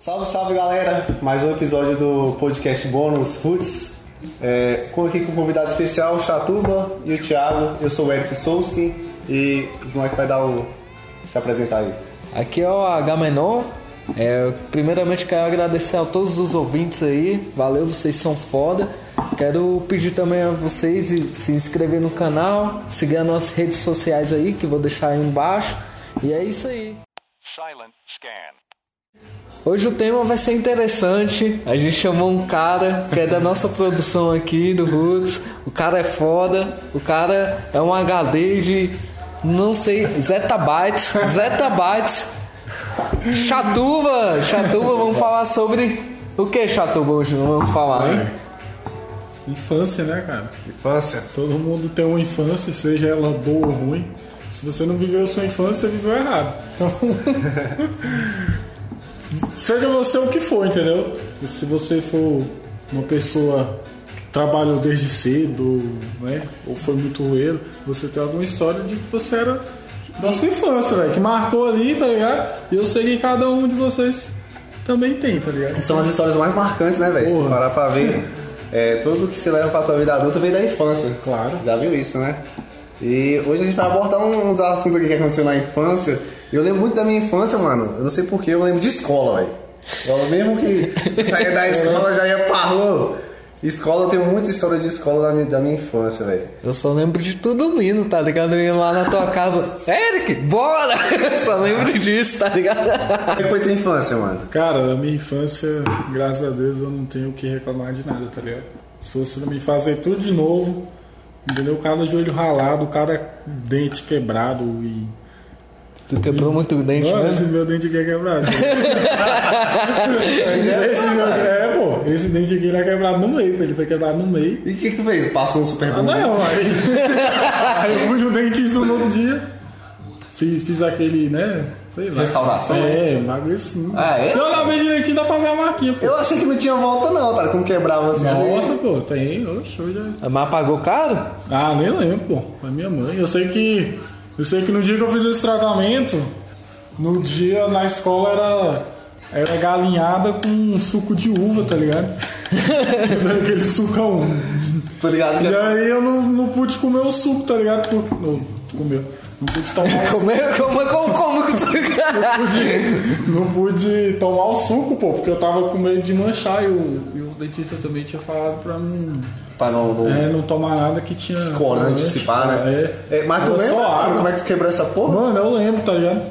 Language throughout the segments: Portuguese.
Salve, salve galera! Mais um episódio do podcast bônus Roots. É, com aqui com um convidado especial, o Chatuba e o Thiago. Eu sou o Eric Souski e o moleque vai dar o. se apresentar aí. Aqui é o Agamenon. É, primeiramente quero agradecer a todos os ouvintes aí. Valeu, vocês são foda. Quero pedir também a vocês se inscrever no canal, seguir as nossas redes sociais aí, que vou deixar aí embaixo. E é isso aí. Silent Scan. Hoje o tema vai ser interessante. A gente chamou um cara que é da nossa produção aqui do Roots. O cara é foda. O cara é um HD de não sei, zetabytes, zetabytes. Chatuba, Chatuba, vamos falar sobre o que, Chatuba, hoje vamos falar, hein? Infância, né, cara? Infância. Todo mundo tem uma infância, seja ela boa ou ruim. Se você não viveu a sua infância, viveu errado. Então, seja você o que for, entendeu? Se você for uma pessoa que trabalhou desde cedo, né? Ou foi muito roeiro, você tem alguma história de que você era da sua infância, velho, que marcou ali, tá ligado? E eu sei que cada um de vocês também tem, tá ligado? São as histórias mais marcantes, né, velho? Se parar pra ver, é, tudo que você leva pra tua vida adulta vem da infância. Claro. Já viu isso, né? E hoje a gente vai abordar uns assuntos aqui que aconteceu na infância. Eu lembro muito da minha infância, mano. Eu não sei porquê, eu lembro de escola, velho. Mesmo que saia da escola já ia pra rua. Escola, eu tenho muita história de escola da minha, da minha infância, velho. Eu só lembro de tudo lindo, tá ligado? Eu ia lá na tua casa, Eric, bora! Eu só lembro disso, tá ligado? Como foi tua infância, mano? Cara, a minha infância, graças a Deus, eu não tenho o que reclamar de nada, tá ligado? Se fosse me fazer tudo de novo, entendeu? Cada joelho ralado, cada dente quebrado e Tu quebrou muito o dente, Não, né? esse meu dente aqui é quebrado. esse meu, é, pô, esse dente aqui ele é quebrado no meio, pô, ele foi quebrado no meio. E o que, que tu fez? Passou um super Ah, bom? não, aí, aí eu fui no dentista no outro dia, fiz, fiz aquele, né, sei lá. Restauração, É, bagulho assim. Ah, é? Se eu bem direitinho, dá pra ver a marquinha, pô. Eu achei que não tinha volta não, tá? Como quebrava assim. Nossa, pô, tem, oxe, hoje é... Mas pagou caro? Ah, nem lembro, pô. Foi minha mãe. Eu sei que. Eu sei que no dia que eu fiz esse tratamento, no dia na escola era. Era galinhada com suco de uva, tá ligado? Aquele sucão. Tô ligado E aí eu não, não pude comer o suco, tá ligado? Por- Não, comeu. Não pude tomar o Como, é- como, como, como que tu... pude, não pude tomar o suco, pô, porque eu tava com medo de manchar e o, e o dentista também tinha falado pra não, Pra não... não... é, não tomar nada que tinha. Escola, né? Antecipar, né? É. É, mas tu Era lembra só água. como é que tu quebrou essa porra? Mano, eu lembro, tá ligado?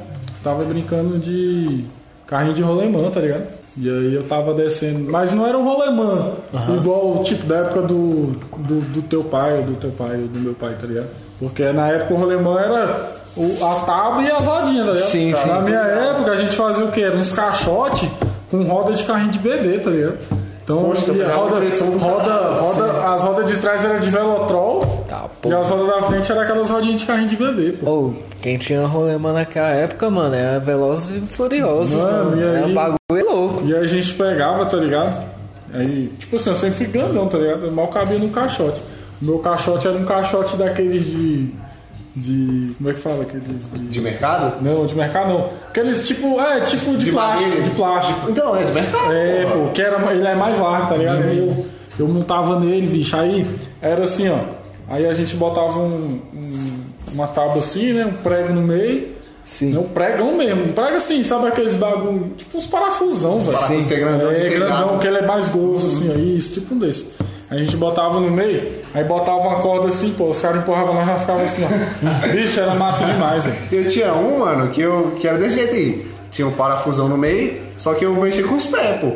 Tava brincando de carrinho de rolemã, tá ligado? E aí eu tava descendo. Mas não era um rolemã, igual tipo da época do, do, do teu pai, ou do teu pai, ou do meu pai, tá ligado? Porque na época o rolemã era o, a tábua e as rodinhas, tá ligado? Sim, sim. Na minha época a gente fazia o quê? Era uns caixotes com roda de carrinho de bebê, tá ligado? Então, Poxa, e pegava roda, roda, roda, as rodas de trás eram de velotrol Tá, e as rodas da frente eram aquelas rodinhas de carrinho de bebê, pô. Ô, quem tinha rolema naquela época, mano, é Veloz e Furioso. Mano, Mano, e É aí? um bagulho louco. E aí a gente pegava, tá ligado? Aí, tipo assim, eu sempre fui grandão, tá ligado? Eu mal cabia no caixote. O meu caixote era um caixote daqueles de. De. Como é que fala? Aqueles. De... De mercado? Não, de mercado não. Aqueles tipo. É, tipo de, De plástico. De plástico. Então, é de mercado. É, pô, que era, ele é mais largo, tá ligado? Aí eu, eu montava nele, bicho. Aí era assim, ó. Aí a gente botava um, um- uma tábua assim, né? Um prego no meio. Sim. Não, um pregão mesmo. Um prego assim, sabe aqueles bagulho. Tipo uns parafusão, velho. Parafuso que é grandão. É, tem grandão, que ele é mais grosso, assim, ó, isso, tipo um desse. A gente botava no meio, aí botava uma corda assim, pô, os caras empurravam lá e ficava assim, ó. Bicho, era massa demais, velho. Eu tinha um, mano, que, eu, que era desse jeito aí. Tinha um parafusão no meio, só que eu mexia com os pés, pô.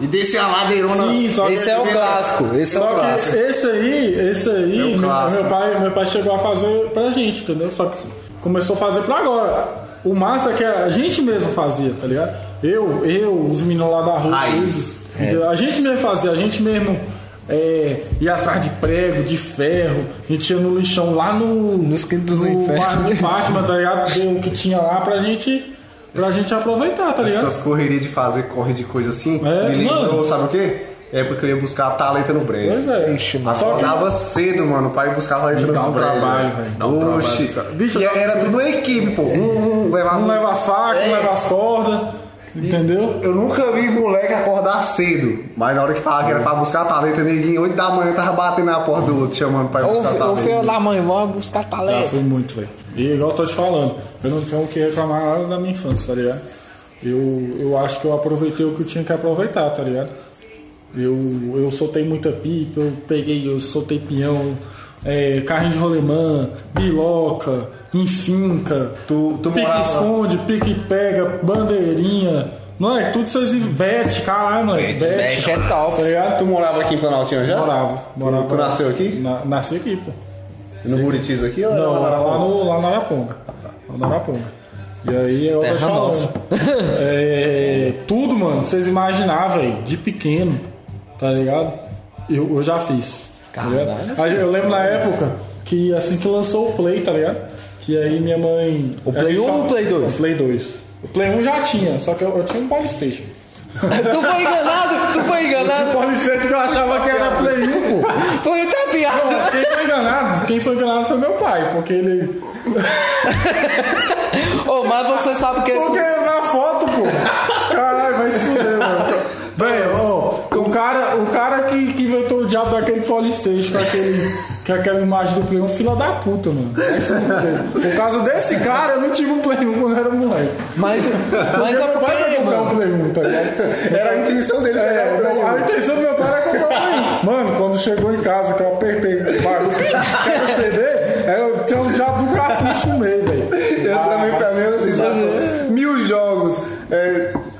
E descia a ladeirona. Sim, só que Esse é o clássico, esse é o Só que clássico. esse aí, esse aí, É meu, clássico. meu pai, meu pai chegou a fazer pra gente, entendeu? Só que começou a fazer pra agora. O massa é que a gente mesmo fazia, tá ligado? Eu, eu, os meninos lá da rua, Raiz. tudo, entendeu? a gente mesmo fazia, a gente mesmo é, ia atrás de prego, de ferro, a gente ia no lixão lá no. No esquina dos no infernos. de Fátima, tá ligado? Ver o que tinha lá pra gente. Pra gente aproveitar, tá ligado? Essas correrias de fazer corre de coisa assim, É, me lembrou, mano. sabe o quê? É porque eu ia buscar a talenta no brejo. Pois é. Ixi, mano. Só que- Acordava cedo, mano, pra ir buscar a talenta no dá um brejo. trabalho, velho. Dá um Oxi. trabalho. Bicho, e era tudo uma equipe, pô. Um, um levava Um leva as facas, É. um leva as cordas. Entendeu? Eu nunca vi moleque acordar cedo, mas na hora que falava que era pra buscar talento, neguinho, 8 da manhã tava batendo na porta do outro, chamando pra ir buscar ô talento. filho da mãe, vamos buscar Já talento. fui muito, velho. E igual eu tô te falando, eu não tenho o que reclamar nada da minha infância, tá ligado? Eu, eu acho que eu aproveitei o que eu tinha que aproveitar, tá ligado? Eu, eu soltei muita pipa, eu peguei, eu soltei peão, é, carrinho de rolemã, biloca, enfinca, Tu- tu pique morava- esconde, pique pega, bandeirinha. Não é tudo vocês bete, caralho, mano. Bet, Bete é top. Tá? Tu morava aqui em Planaltina já? Morava, morava. Tu nasceu aqui? Na, nasci aqui, pô. No Buritis aqui? ou Não, era lá no, lá na Araponga. Lá na Araponga. E aí eu tô Terra nossa. É, tudo, mano, vocês imaginavam, velho, de pequeno, tá ligado? Eu, eu já fiz. Tá. Aí eu lembro na época que assim que lançou o Play, tá ligado? Que aí minha mãe. O Play a gente 1 ou fala- o Play 2? O Play 2. O Play 1 já tinha, só que eu, eu tinha um Polystation. tu foi enganado? Tu foi O enganado? Polystation que eu achava que era Play 1, pô. Foi muita Não, piada. Quem foi enganado? Quem foi enganado foi meu pai, porque ele. Ô, mas você sabe que... Porque na foto, pô. Caralho, vai se fuder, mano. Velho, ó, o cara, o cara que, que inventou o diabo daquele Polystation com, aquele, com aquela imagem do Play 1, fila da puta, mano. Fuder. Por causa desse cara, eu não tive um Play 1 quando eu era moleque. Mas, mas é meu pai porque, vai comprar um. Play 1, tá ligado? Era a intenção dele. É, a intenção do meu pai era comprar um Play 1. Mano, quando chegou em casa, que eu apertei o barulho, quero CD, eu tinha um diabo do cartucho no meio, velho. Eu também, pra mim, era assim, sabe? Mil jogos.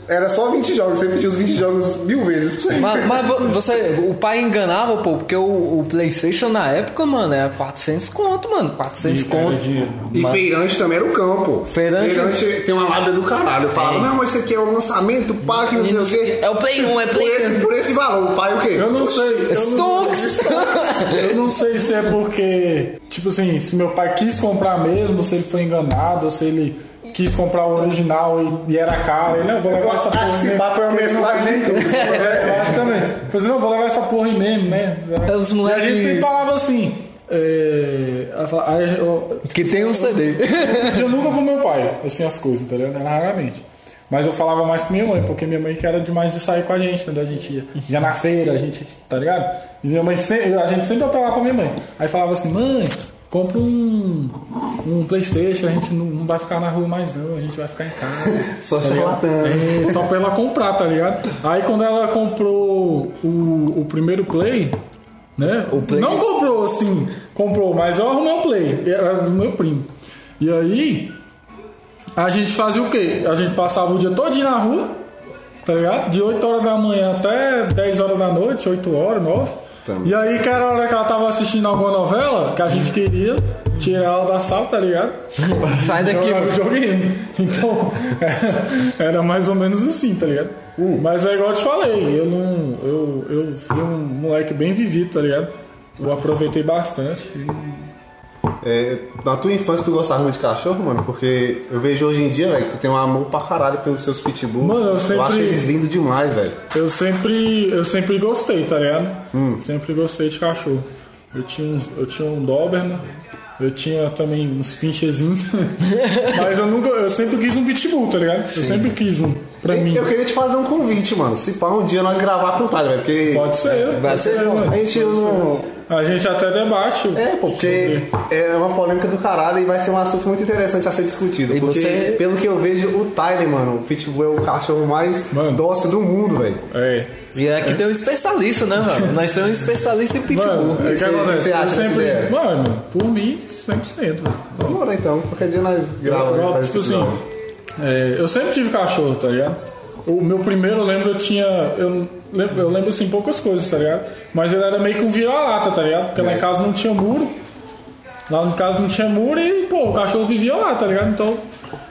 Era só 20 jogos, sempre tinha os 20 jogos mil vezes. Mas, mas vo- você, o pai enganava, pô, porque o, o PlayStation na época, mano, era 400 conto, mano. 400 Ih, cara, é conto. dinheiro. E feirante também era o campo. Feirante- tem uma lábia do caralho. Eu falava, É. não, esse aqui é o lançamento, pá, que não sei o quê. É o Play 1, é Por Play esse, 1. por esse valor, o pai o quê? Eu não sei. Eu não, Stonks! eu não sei se é porque, tipo assim, se meu pai quis comprar mesmo, se ele foi enganado, ou se ele quis comprar o original e, e era caro. Ele, não, vou levar essa porra. Mesmo, pá foi uma tudo. É, eu acho também. Eu falei assim, não, vou levar essa porra aí mesmo, né? É, os E a gente sempre falava assim. É, ela fala- aí a gente- eu, Que tem um CD. eu nunca pro meu pai, assim, as coisas, tá ligado? Raramente. Mas eu falava mais com minha mãe, porque minha mãe que era demais de sair com a gente, entendeu? A gente ia, ia na feira, a gente, tá ligado? E minha mãe sempre, a gente sempre apelava pra minha mãe. Aí falava assim, mãe, compra um, um Playstation, a gente não, não vai ficar na rua mais não, a gente vai ficar em casa. Só tá. É, só pra ela comprar, tá ligado? Aí quando ela comprou o, o primeiro Play, né? O Play- Não comprou assim, comprou, mas eu arrumei um Play, era do meu primo. E aí, a gente fazia o quê? A gente passava o dia todinho na rua, tá ligado? De 8 horas da manhã até 10 horas da noite, 8 horas, 9. Também. E aí, que era a hora que ela tava assistindo alguma novela, que a gente queria tirar ela da sala, tá ligado? Sai daqui, mano. videogame. Então, era mais ou menos assim, tá ligado? Mas é igual eu te falei, eu não. Eu, eu fui um moleque bem vivido, tá ligado? Eu aproveitei bastante. e- É, na tua infância tu gostava muito de cachorro, mano? Porque eu vejo hoje em dia, velho, que tu tem um amor pra caralho pelos seus pitbull. Mano, eu sempre- acho eles lindos demais, velho. Eu sempre, eu sempre gostei, tá ligado? Sempre gostei de cachorro. Eu tinha, uns, eu tinha um Doberman, eu tinha também uns pinchezinhos. Mas eu nunca, eu sempre quis um pitbull, tá ligado? Eu sempre quis um pra mim. Eu queria te fazer um convite, mano. Se pá um dia nós gravar com o Tyler, velho. Porque Pode ser, Vai pode ser bom. a gente não. A gente até debate. É, porque é uma polêmica do caralho e vai ser um assunto muito interessante a ser discutido. E porque, você- pelo que eu vejo, o Tyler, mano, o Pitbull é o cachorro mais Mano. dócil do mundo, velho. É. E aqui tem um especialista, né, mano? Nós temos um especialista em pitbull. Mano, é que Você- acontece. você acha eu que sempre. é? Mano, por mim, 100%. velho. Vamos lá então, qualquer dia nós gravamos. Tipo assim. É, eu sempre tive cachorro, tá ligado? O meu primeiro, eu lembro, eu tinha. Eu lembro, eu lembro assim, poucas coisas, tá ligado? Mas ele era meio que um vira-lata, tá ligado? Porque lá em casa não tinha muro. Lá em casa não tinha muro e, pô, o cachorro vivia lá, tá ligado? Então,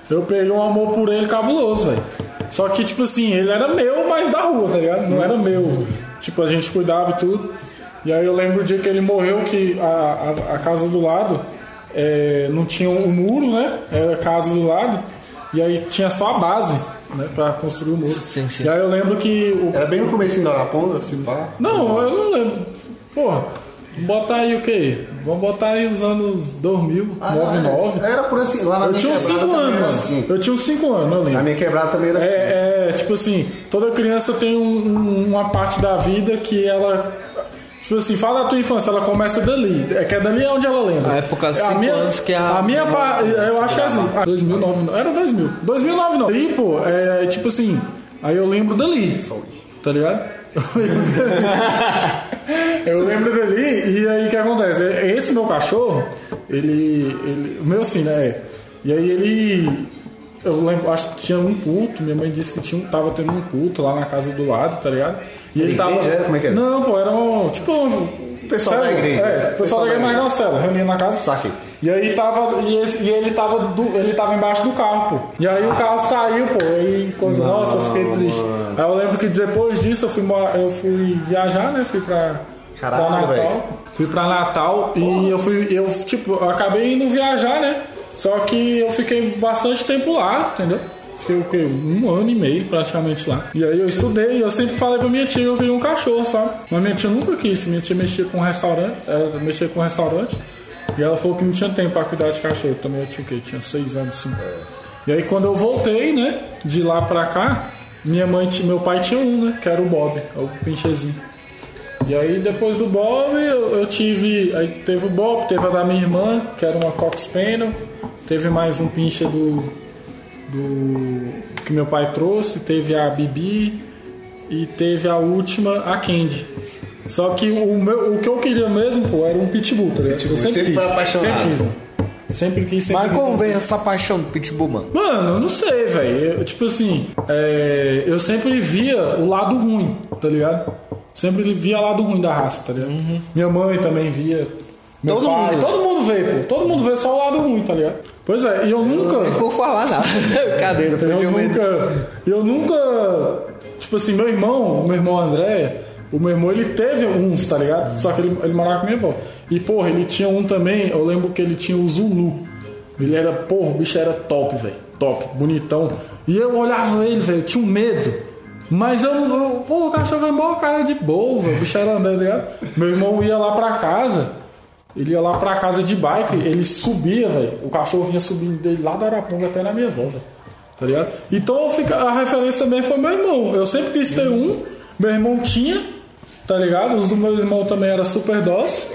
eu peguei um amor por ele cabuloso, velho. Só que, tipo assim, ele era meu, mas da rua, tá ligado? Não era meu. Tipo, a gente cuidava e tudo. E aí eu lembro o dia que ele morreu, que a, a, a casa do lado é, não tinha um muro, né? Era a casa do lado. E aí tinha só a base, né? Pra construir o muro. Sim, sim. E aí eu lembro que o Era bem no começo da Araponga, assim, pá. não, eu não lembro. Porra, Vamos botar aí o quê? Vamos botar aí os anos 2000, Ah, 99. Era, era por assim, lá na Eu minha tinha uns quebrada 5 também anos, assim. Eu tinha uns 5 anos, eu lembro. Na minha quebrada também era assim. É, é, tipo assim, toda criança tem um- um- uma parte da vida que ela. Tipo assim, fala da tua infância, ela começa dali. É que é dali é onde ela lembra. A época, É, cinco minha, anos que a- A minha parte. Eu acho que é assim. ah, 2009, não. Era 2000. 2009 não. Aí, pô, é tipo assim. Aí eu lembro dali. Tá ligado? Eu lembro dali, e aí o que acontece? Esse meu cachorro, ele. ele o meu assim, né? E aí ele. Eu lembro, acho que tinha um culto, minha mãe disse que tinha, tava tendo um culto lá na casa do lado, tá ligado? E ele tava. era? Como é que era? Não, pô, era um. Tipo um. Pessoal da igreja. É, o pessoal da igreja, mas não, cela, reunia na casa. Saquei. E aí tava. E, esse- e ele tava do- ele tava embaixo do carro, pô. E aí o carro saiu, pô. E coisa, nossa, eu fiquei triste. Aí eu lembro que depois disso eu fui, morar- eu fui viajar, né? Fui pra, Caralho, pra Natal. velho. Fui pra Natal e eu fui. Eu, tipo, eu acabei indo viajar, né? Só que eu fiquei bastante tempo lá, entendeu? Fiquei o quê? Um ano e meio praticamente lá. E aí eu estudei e eu sempre falei pra minha tia que eu queria um cachorro, sabe? Mas minha tia nunca quis. Minha tia mexia com restaurante, ela mexia com restaurante. E ela falou que não tinha tempo pra cuidar de cachorro. Também eu tinha o quê? Tinha seis anos, cinco. E aí quando eu voltei, né? De lá pra cá, minha mãe, meu pai tinha um, né? Que era o Bob, o pinchezinho. E aí depois do Bob eu, eu tive. Aí teve o Bob, teve a da minha irmã, que era uma Cox Spaniel, teve mais um pinche do. do. que meu pai trouxe, teve a Bibi e teve a última, a Candy. Só que o, meu, o que eu queria mesmo, pô, era um pitbull, tá ligado? Eu Sempre quis. foi apaixonado. Sempre quis, mano. Sempre quis, sempre Mas quis. como sempre vem essa paixão do Pitbull, mano? Mano, eu não sei, velho. Tipo assim, é, eu sempre via o lado ruim, tá ligado? Sempre via o lado ruim da raça, tá ligado? Minha mãe também via. Meu Todo pai, mundo. todo mundo vê, pô. Todo mundo vê só o lado ruim, tá ligado? Pois é, e eu nunca. Não vou falar nada. Cadeira, Eu nunca. Eu nunca. Tipo assim, meu irmão, meu irmão André, o meu irmão ele teve uns, tá ligado? Só que ele, ele morava com minha avó. E, porra, ele tinha um também, eu lembro que ele tinha o Zulu. Ele era, porra, o bicho era top, velho. Top, bonitão. E eu olhava ele, velho, eu tinha um medo. Mas eu, eu pô, o cachorro vai embora, cara de boa, velho. O bicho era andando, tá ligado? Meu irmão ia lá pra casa. Ele ia lá pra casa de bike, ele subia, velho. O cachorro vinha subindo dele lá da Araponga até na minha avó, velho. Tá ligado? Então fica, a referência também foi meu irmão. Eu sempre quis ter um, meu irmão tinha, tá ligado? Os do meu irmão também era super dócil.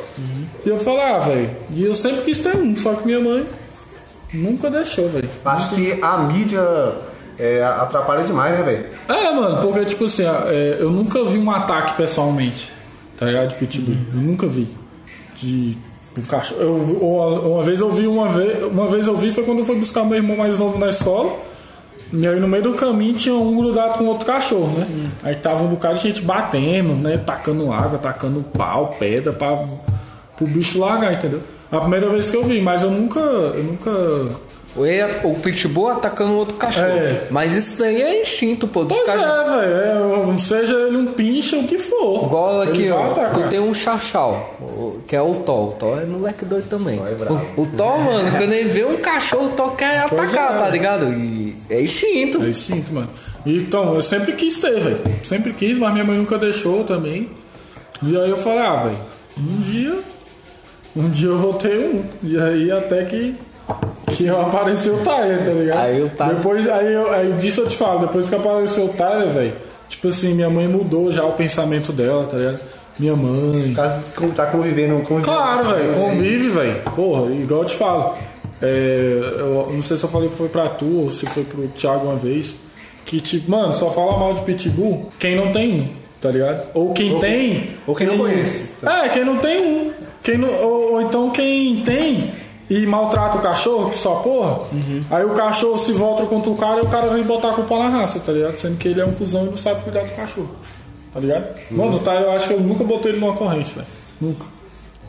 E eu falei, ah, velho. E eu sempre quis ter um, só que minha mãe nunca deixou, velho. Acho que a mídia é, atrapalha demais, né, velho? É, mano, porque tipo assim, é, eu nunca vi um ataque pessoalmente, tá ligado? De pitbull. Eu nunca vi. De do cachorro. Eu, uma, vez eu vi uma vez. Uma vez eu vi foi quando eu fui buscar meu irmão mais novo na escola. E aí no meio do caminho tinha um grudado com outro cachorro, né? Aí tava um bocado de gente batendo, né? Tacando água, tacando pau, pedra pra, pro bicho largar, entendeu? A primeira vez que eu vi, mas eu nunca. Eu nunca. O, E- o Pitbull atacando o outro cachorro. É. Mas isso daí é instinto, pô. Dos Pois cachorros. é, velho. é, Seja ele um pinche ou o que for. Igual Ele aqui, ó. atacar. Tu tem um chachau, o- que é o Thor. O Thor é moleque doido também. é. O, o Thor, mano, quando ele vê um cachorro, o Thor quer Pois atacar, é. tá ligado? E é instinto. É instinto, mano. Então, eu sempre quis ter, velho. Sempre quis, mas minha mãe nunca deixou também. E aí eu falei, ah, velho, um dia. Um dia eu vou ter um. E aí até que. Que apareceu o Tyler, tá ligado? Aí o Tyler- Depois, aí, eu, aí disso eu te falo, depois que apareceu o Tyler, velho. Tipo assim, minha mãe mudou já o pensamento dela, tá ligado? Minha mãe. Caso como tá convivendo, convivendo Claro, com velho, convive, velho. Porra, igual eu te falo. É, eu não sei se eu falei que foi pra tu ou se foi pro Thiago uma vez. Que tipo, mano, só fala mal de pitbull quem não tem um, tá ligado? Ou quem tem. ou quem não conhece. É, quem não tem um. Quem não, ou, ou então quem tem e maltrata o cachorro, que só porra. Aí o cachorro se volta contra o cara e o cara vem botar a culpa na raça, tá ligado? Sendo que ele é um cuzão e não sabe cuidar do cachorro. Tá ligado? Mano, tá, eu acho que eu nunca botei ele numa corrente, velho. Nunca.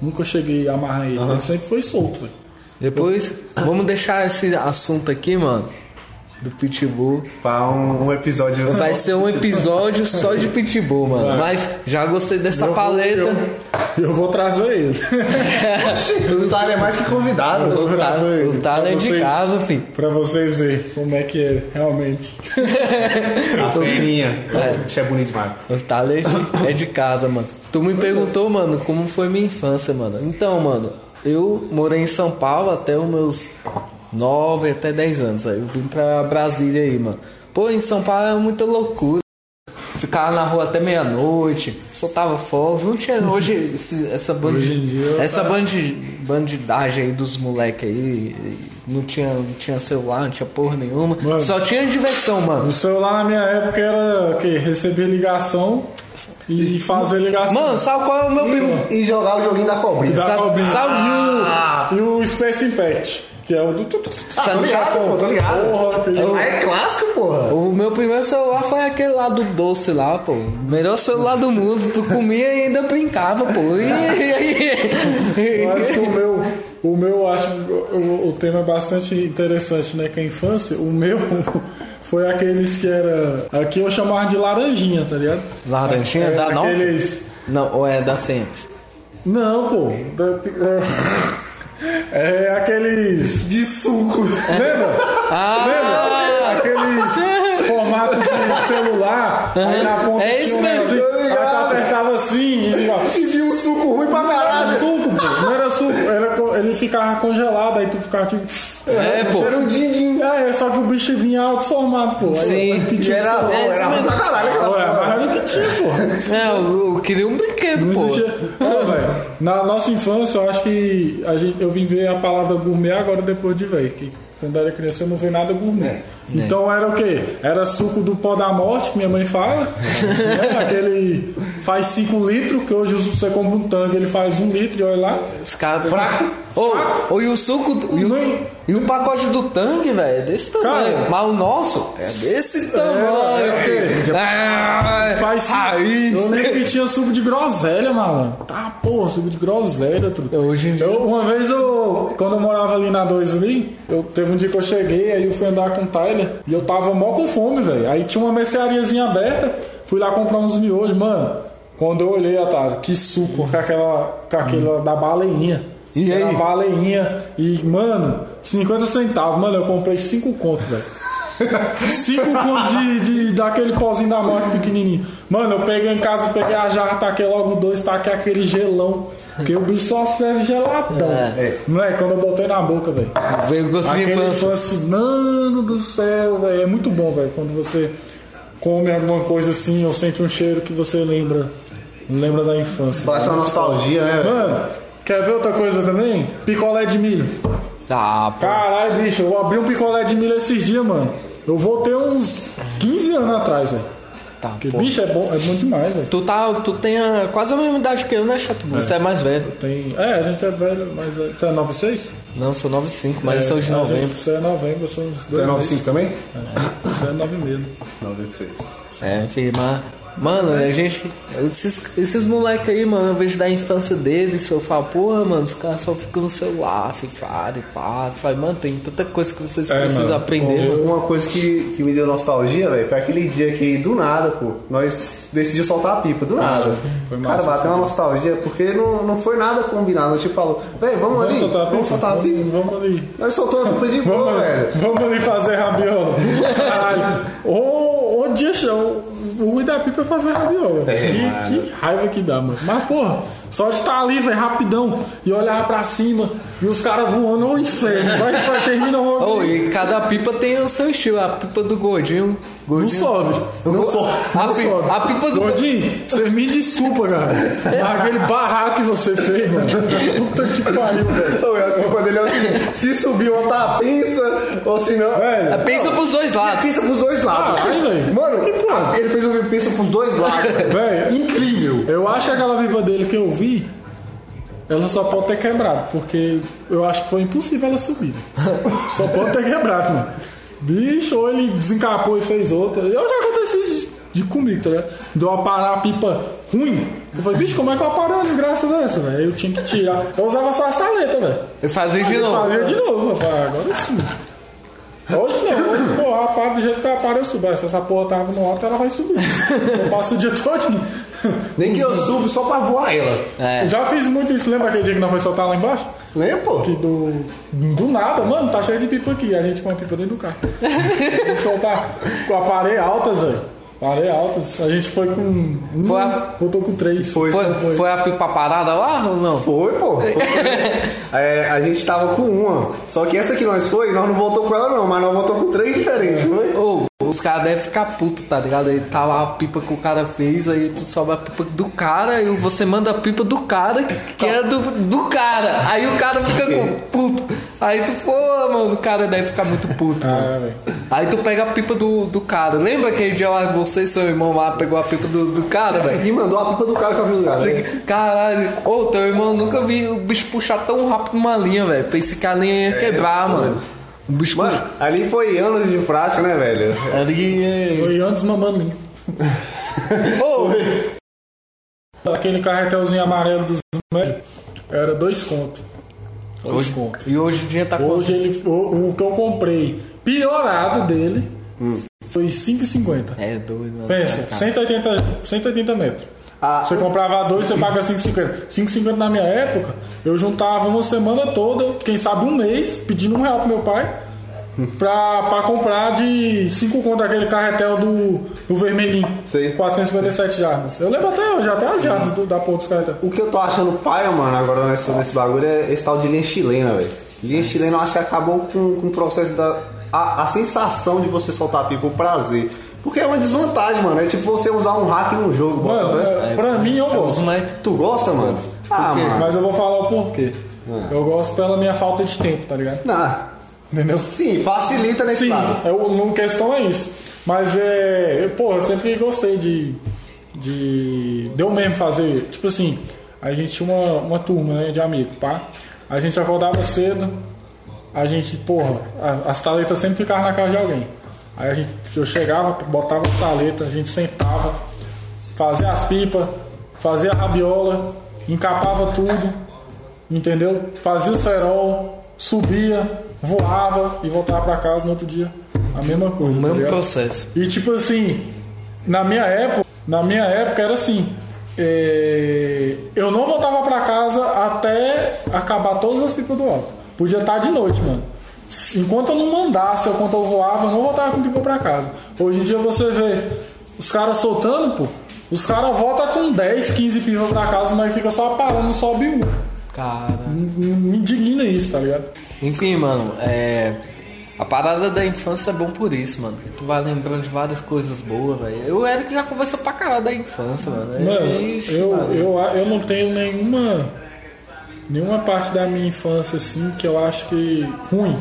Nunca cheguei a amarrar ele. Ele sempre foi solto, velho. Depois, vamos deixar esse assunto aqui, mano. Do Pitbull. Pra um, um episódio. Vai ser um episódio só de Pitbull, mano. Mas já gostei dessa Eu vou- paleta. eu- eu vou trazer ele. O Tyler é mais que convidado. Eu vou O trazer ele. o Tyler pra é de vocês- casa, filho. Pra vocês verem como é que é, realmente. A ferinha. Isso é bonito demais. O Tyler é de casa, mano. Tu me perguntou, mano, como foi minha infância, mano. Então, mano, eu morei em São Paulo até os meus 9 até 10 anos. Aí eu vim pra Brasília aí, mano. Pô, em São Paulo era muita loucura. Ficava na rua até meia-noite, soltava fogos. Não tinha hoje esse- essa bandi, Hoje em dia, essa bandi, bandidagem aí dos moleques aí. Não tinha, não tinha celular, não tinha porra nenhuma. Mano. Só tinha diversão, mano. O celular na minha época era o quê? Receber ligação e fazer ligação. Mano, sabe qual é o meu primo? E jogar o joguinho da cobrinha. Da Sabe, cobrinha. sabe E o Space Impact, que é o do. Ah, tô ligado, pô, tô ligado. Porra, Ah, é clássico, porra. O meu primeiro celular foi aquele lá do doce lá, pô. Melhor celular do mundo. Tu comia e ainda brincava, pô. E, Eu acho que o meu, o meu, eu acho o, o tema é bastante interessante, né? Que é a infância. O meu foi aqueles que era. Aqui eu chamava de laranjinha, tá ligado? Laranjinha É, da Nokia? aqueles. Não, ou é da Sempre? Não, pô. Da- É, aqueles. De suco. Lembra? Ah! Lembra? Aqueles formatos de celular. Aí na ponta É isso mesmo. Tô Aí tu apertava assim e ó, E vi um suco ruim pra Não era caralho. suco, pô. Não era suco. Era, ele ficava congelado, aí tu ficava tipo. É, pô. Era um din-din. É, só que o bicho vinha alto formado, pô. Aí Sim. lembro que tinha era bom, celular. É, era pra caralho era o que tinha, pô. É, eu, eu queria um brinquedo, Não pô. existia. Ô, velho, na nossa infância, eu acho que a gente, eu vim ver a palavra gourmet agora depois de velho. Que quando eu era criança eu não vi nada gourmet. Então era o quê? Era suco do pó da morte, que minha mãe fala. né? Aquele faz 5 litros, que hoje você compra um tanque, ele faz 1 um litro, e olha lá. Os caras. Fraco. Ô, ô, e o suco. E o, e o pacote do tanque, velho, é desse tamanho. Cara, Mas o nosso é desse tamanho. é quê? Ah, Faz raiz. Eu lembro que tinha suco de groselha, mano. Tá, porra, suco de groselha, truta. Hoje em dia- Eu, uma vez eu, quando eu morava ali na 2 ali, eu teve um dia que eu cheguei, aí eu fui andar com o Tyler e eu tava mó com fome, velho. Aí tinha uma merceariazinha aberta, fui lá comprar uns miojos, mano. Quando eu olhei, Otávio, que suco com aquela, com aquela da baleinha. E aí? baleinha. E, mano, 50 centavos, mano, eu comprei 5 contos, velho. 5 contos de, de, daquele pozinho da morte pequenininho. Mano, eu peguei em casa, peguei a jarra, taquei logo dois, taquei aquele gelão. Porque o bicho só serve geladão. É. Moleque, quando eu botei na boca, velho. Veio gosto de infância. infância, mano do céu, velho. É muito bom, velho. Quando você come alguma coisa assim ou sente um cheiro que você lembra. Lembra da infância. Bate uma nostalgia, né? velho? Mano, quer ver outra coisa também? Picolé de milho. Ah, pô. Caralho, bicho, eu abri um picolé de milho esses dias, mano. Eu voltei uns 15 anos atrás, velho. Tá, Porque, pô. bicho, é bom, é bom demais, velho. Tu, tá, tu tem a- quase a mesma idade que eu, né, Chato? Você é, mais velho. Tem... É, a gente é velho, mas. é- Você é 96? Não, eu sou 95, mas eu sou de É, a gente- novembro. Você é novembro, eu sou uns Tu dois é meses. 95 também? Você é 9 mesmo. 96. É, enfim, mas. Mano, a gente. Esses, esses moleques aí, mano, eu vejo da infância deles, eu falo, porra, mano, os caras só ficam no celular, FIFA, e pá. Falo, mano, tem tanta coisa que vocês É, precisam mano. aprender, Eu- mano. Uma coisa que, que me deu nostalgia, velho, foi aquele dia que do nada, pô, nós decidimos soltar a pipa, do nada. foi Cara, massa bateu uma nostalgia, porque não, não foi nada combinado. Nós tipo falou, velho, vamos, ali, soltar a pipa? vamos soltar a pipa. Vamos, vamos ali. Nós soltamos a pipa de boa, Vamos, velho. vamos ali fazer rabiola. Caralho. Ô, ô, dia show. O ruim da pipa é fazer rabiola. É, que, que raiva que dá, mano. Mas, porra, só de estar ali, velho, rapidão, e olhar pra cima, e os caras voando, ô inferno, vai, vai, termina logo. Oh, e cada pipa tem o seu estilo. A pipa do gordinho. Não gordinho sobe. Não sobe. A Não pi- sobe. a pipa do- Gordinho, você me desculpa, cara. Mas aquele barraco que você fez, mano. Puta que pariu, velho. Ô, e as pipas dele é o seguinte, se subir uma tá pinça, ou se não... Velho. É, pensa pros dois lados. Pinça pros dois lados. Caralho, velho. Mano, Que porra. ele fez um pinça pros dois lados, velho. Velho, Incrível. Eu acho que aquela pipa dele que eu vi, ela só pode ter quebrado, porque eu acho que foi impossível ela subir. só pode ter quebrado, mano. Bicho, ou ele desencapou e fez outra. Eu já aconteceu isso de comigo, tá ligado? Deu uma parar a pipa ruim. Eu falei, bicho, como é que eu aparo uma desgraça dessa, velho? Eu tinha que tirar. Eu usava só as taletas, velho. Eu fazia de Eu novo. fazia de novo. Eu falei, ah, agora sim. Hoje não, hoje, porra, rapaz, do jeito que ela para, eu subo. Se essa porra tava no alto, ela vai subir. Eu passo o dia todo. Nem que eu subo só pra voar ela. É. Já fiz muito isso, lembra aquele dia que nós foi soltar lá embaixo? Lembra, pô? Que do, do nada, mano, tá cheio de pipa aqui. A gente com a pipa dentro do carro. Vamos soltar com a parede altas, velho. Parede altas. A gente foi com. Um, Foi a- voltou com três. Foi. Foi, foi a pipa parada lá ou não? Foi, pô. É, a gente tava com uma. Só que essa que nós foi, nós não voltou com ela não, mas nós voltou com três diferentes, foi? Ô, os caras devem ficar putos, tá ligado? Aí tá lá a pipa que o cara fez, aí tu sobe a pipa do cara e você manda a pipa do cara que é do, do cara. Aí o cara fica com puto. Aí tu, pô, mano, o cara deve ficar muito puto, mano. Ah. Aí tu pega a pipa do, do cara. Lembra aquele dia lá você e seu irmão lá pegou a pipa do, do cara, velho? E mandou a pipa do cara que eu vi no lugar. né? Caralho, ô, teu irmão nunca vi o bicho puxar tão rápido uma linha, velho. Pensei que a linha ia quebrar, mano. O bicho Mano, ali foi anos de prática, né, velho? Ali é. Foi antes mamando limpo. Ô, Aquele carretelzinho amarelo dos médicos era dois contos. Dois hoje, contos. e hoje em dia tá Hoje ele, o, o que eu comprei piorado dele foi 5,50. É doido, mano. Pensa, É, cara. 180, 180 metros. Ah, Você comprava dois, você paga 5,50. 5,50 na minha época, eu juntava uma semana toda, quem sabe um mês, pedindo um real pro meu pai, pra, pra comprar de 5 conto aquele carretel do, do vermelhinho. Sei. 457 jardas. Eu lembro até hoje, até as jardas do- da porra dos carretel. O que eu tô achando paia, mano, agora nesse, nesse bagulho é esse tal de linha chilena, velho. Linha chilena eu acho que acabou com, com o processo da. A, a sensação de você soltar pipa, o prazer. Porque é uma desvantagem, mano. É tipo você usar um hack no jogo, Mano, fé. é, pra mim eu É, os gosto. moleques. Tu gosta, mano? Ah, quê? mano. Mas eu vou falar o porquê. Eu gosto pela minha falta de tempo, tá ligado? Não. Entendeu? Sim, facilita nesse Sim, lado. é, o- não questão é isso. Mas é. eu, Pô, eu sempre gostei de. De. Deu mesmo fazer. Tipo assim, a gente tinha uma, uma turma né, de amigos, pá. A gente acordava cedo, a gente, porra, a- as taletas sempre ficavam na casa de alguém. Aí a gente, eu chegava, botava as taletas, a gente sentava, fazia as pipas, fazia a rabiola, encapava tudo, entendeu? Fazia o cerol, subia, voava e voltava pra casa no outro dia. A mesma coisa. O tá mesmo ligado? processo. E tipo assim, na minha época, na minha época era assim. é, eu não voltava pra casa até acabar todas as pipas do alto. Podia estar de noite, mano. Enquanto eu não mandasse, ou enquanto eu voava, eu não voltava com pipa pra casa. Hoje em dia você vê os caras soltando, pô. Os caras voltam com 10, 15 pipas pra casa, mas fica só parando, sobe um. Cara. Me indigna isso, tá ligado? Enfim, mano, é. A parada da infância é bom por isso, mano. Tu vai lembrando de várias coisas boas, velho. Eu, o Eric já conversou pra caralho da infância, mano. Mano, Ixi, eu, mano. eu, eu não tenho nenhuma nenhuma parte da minha infância assim que eu acho que ruim,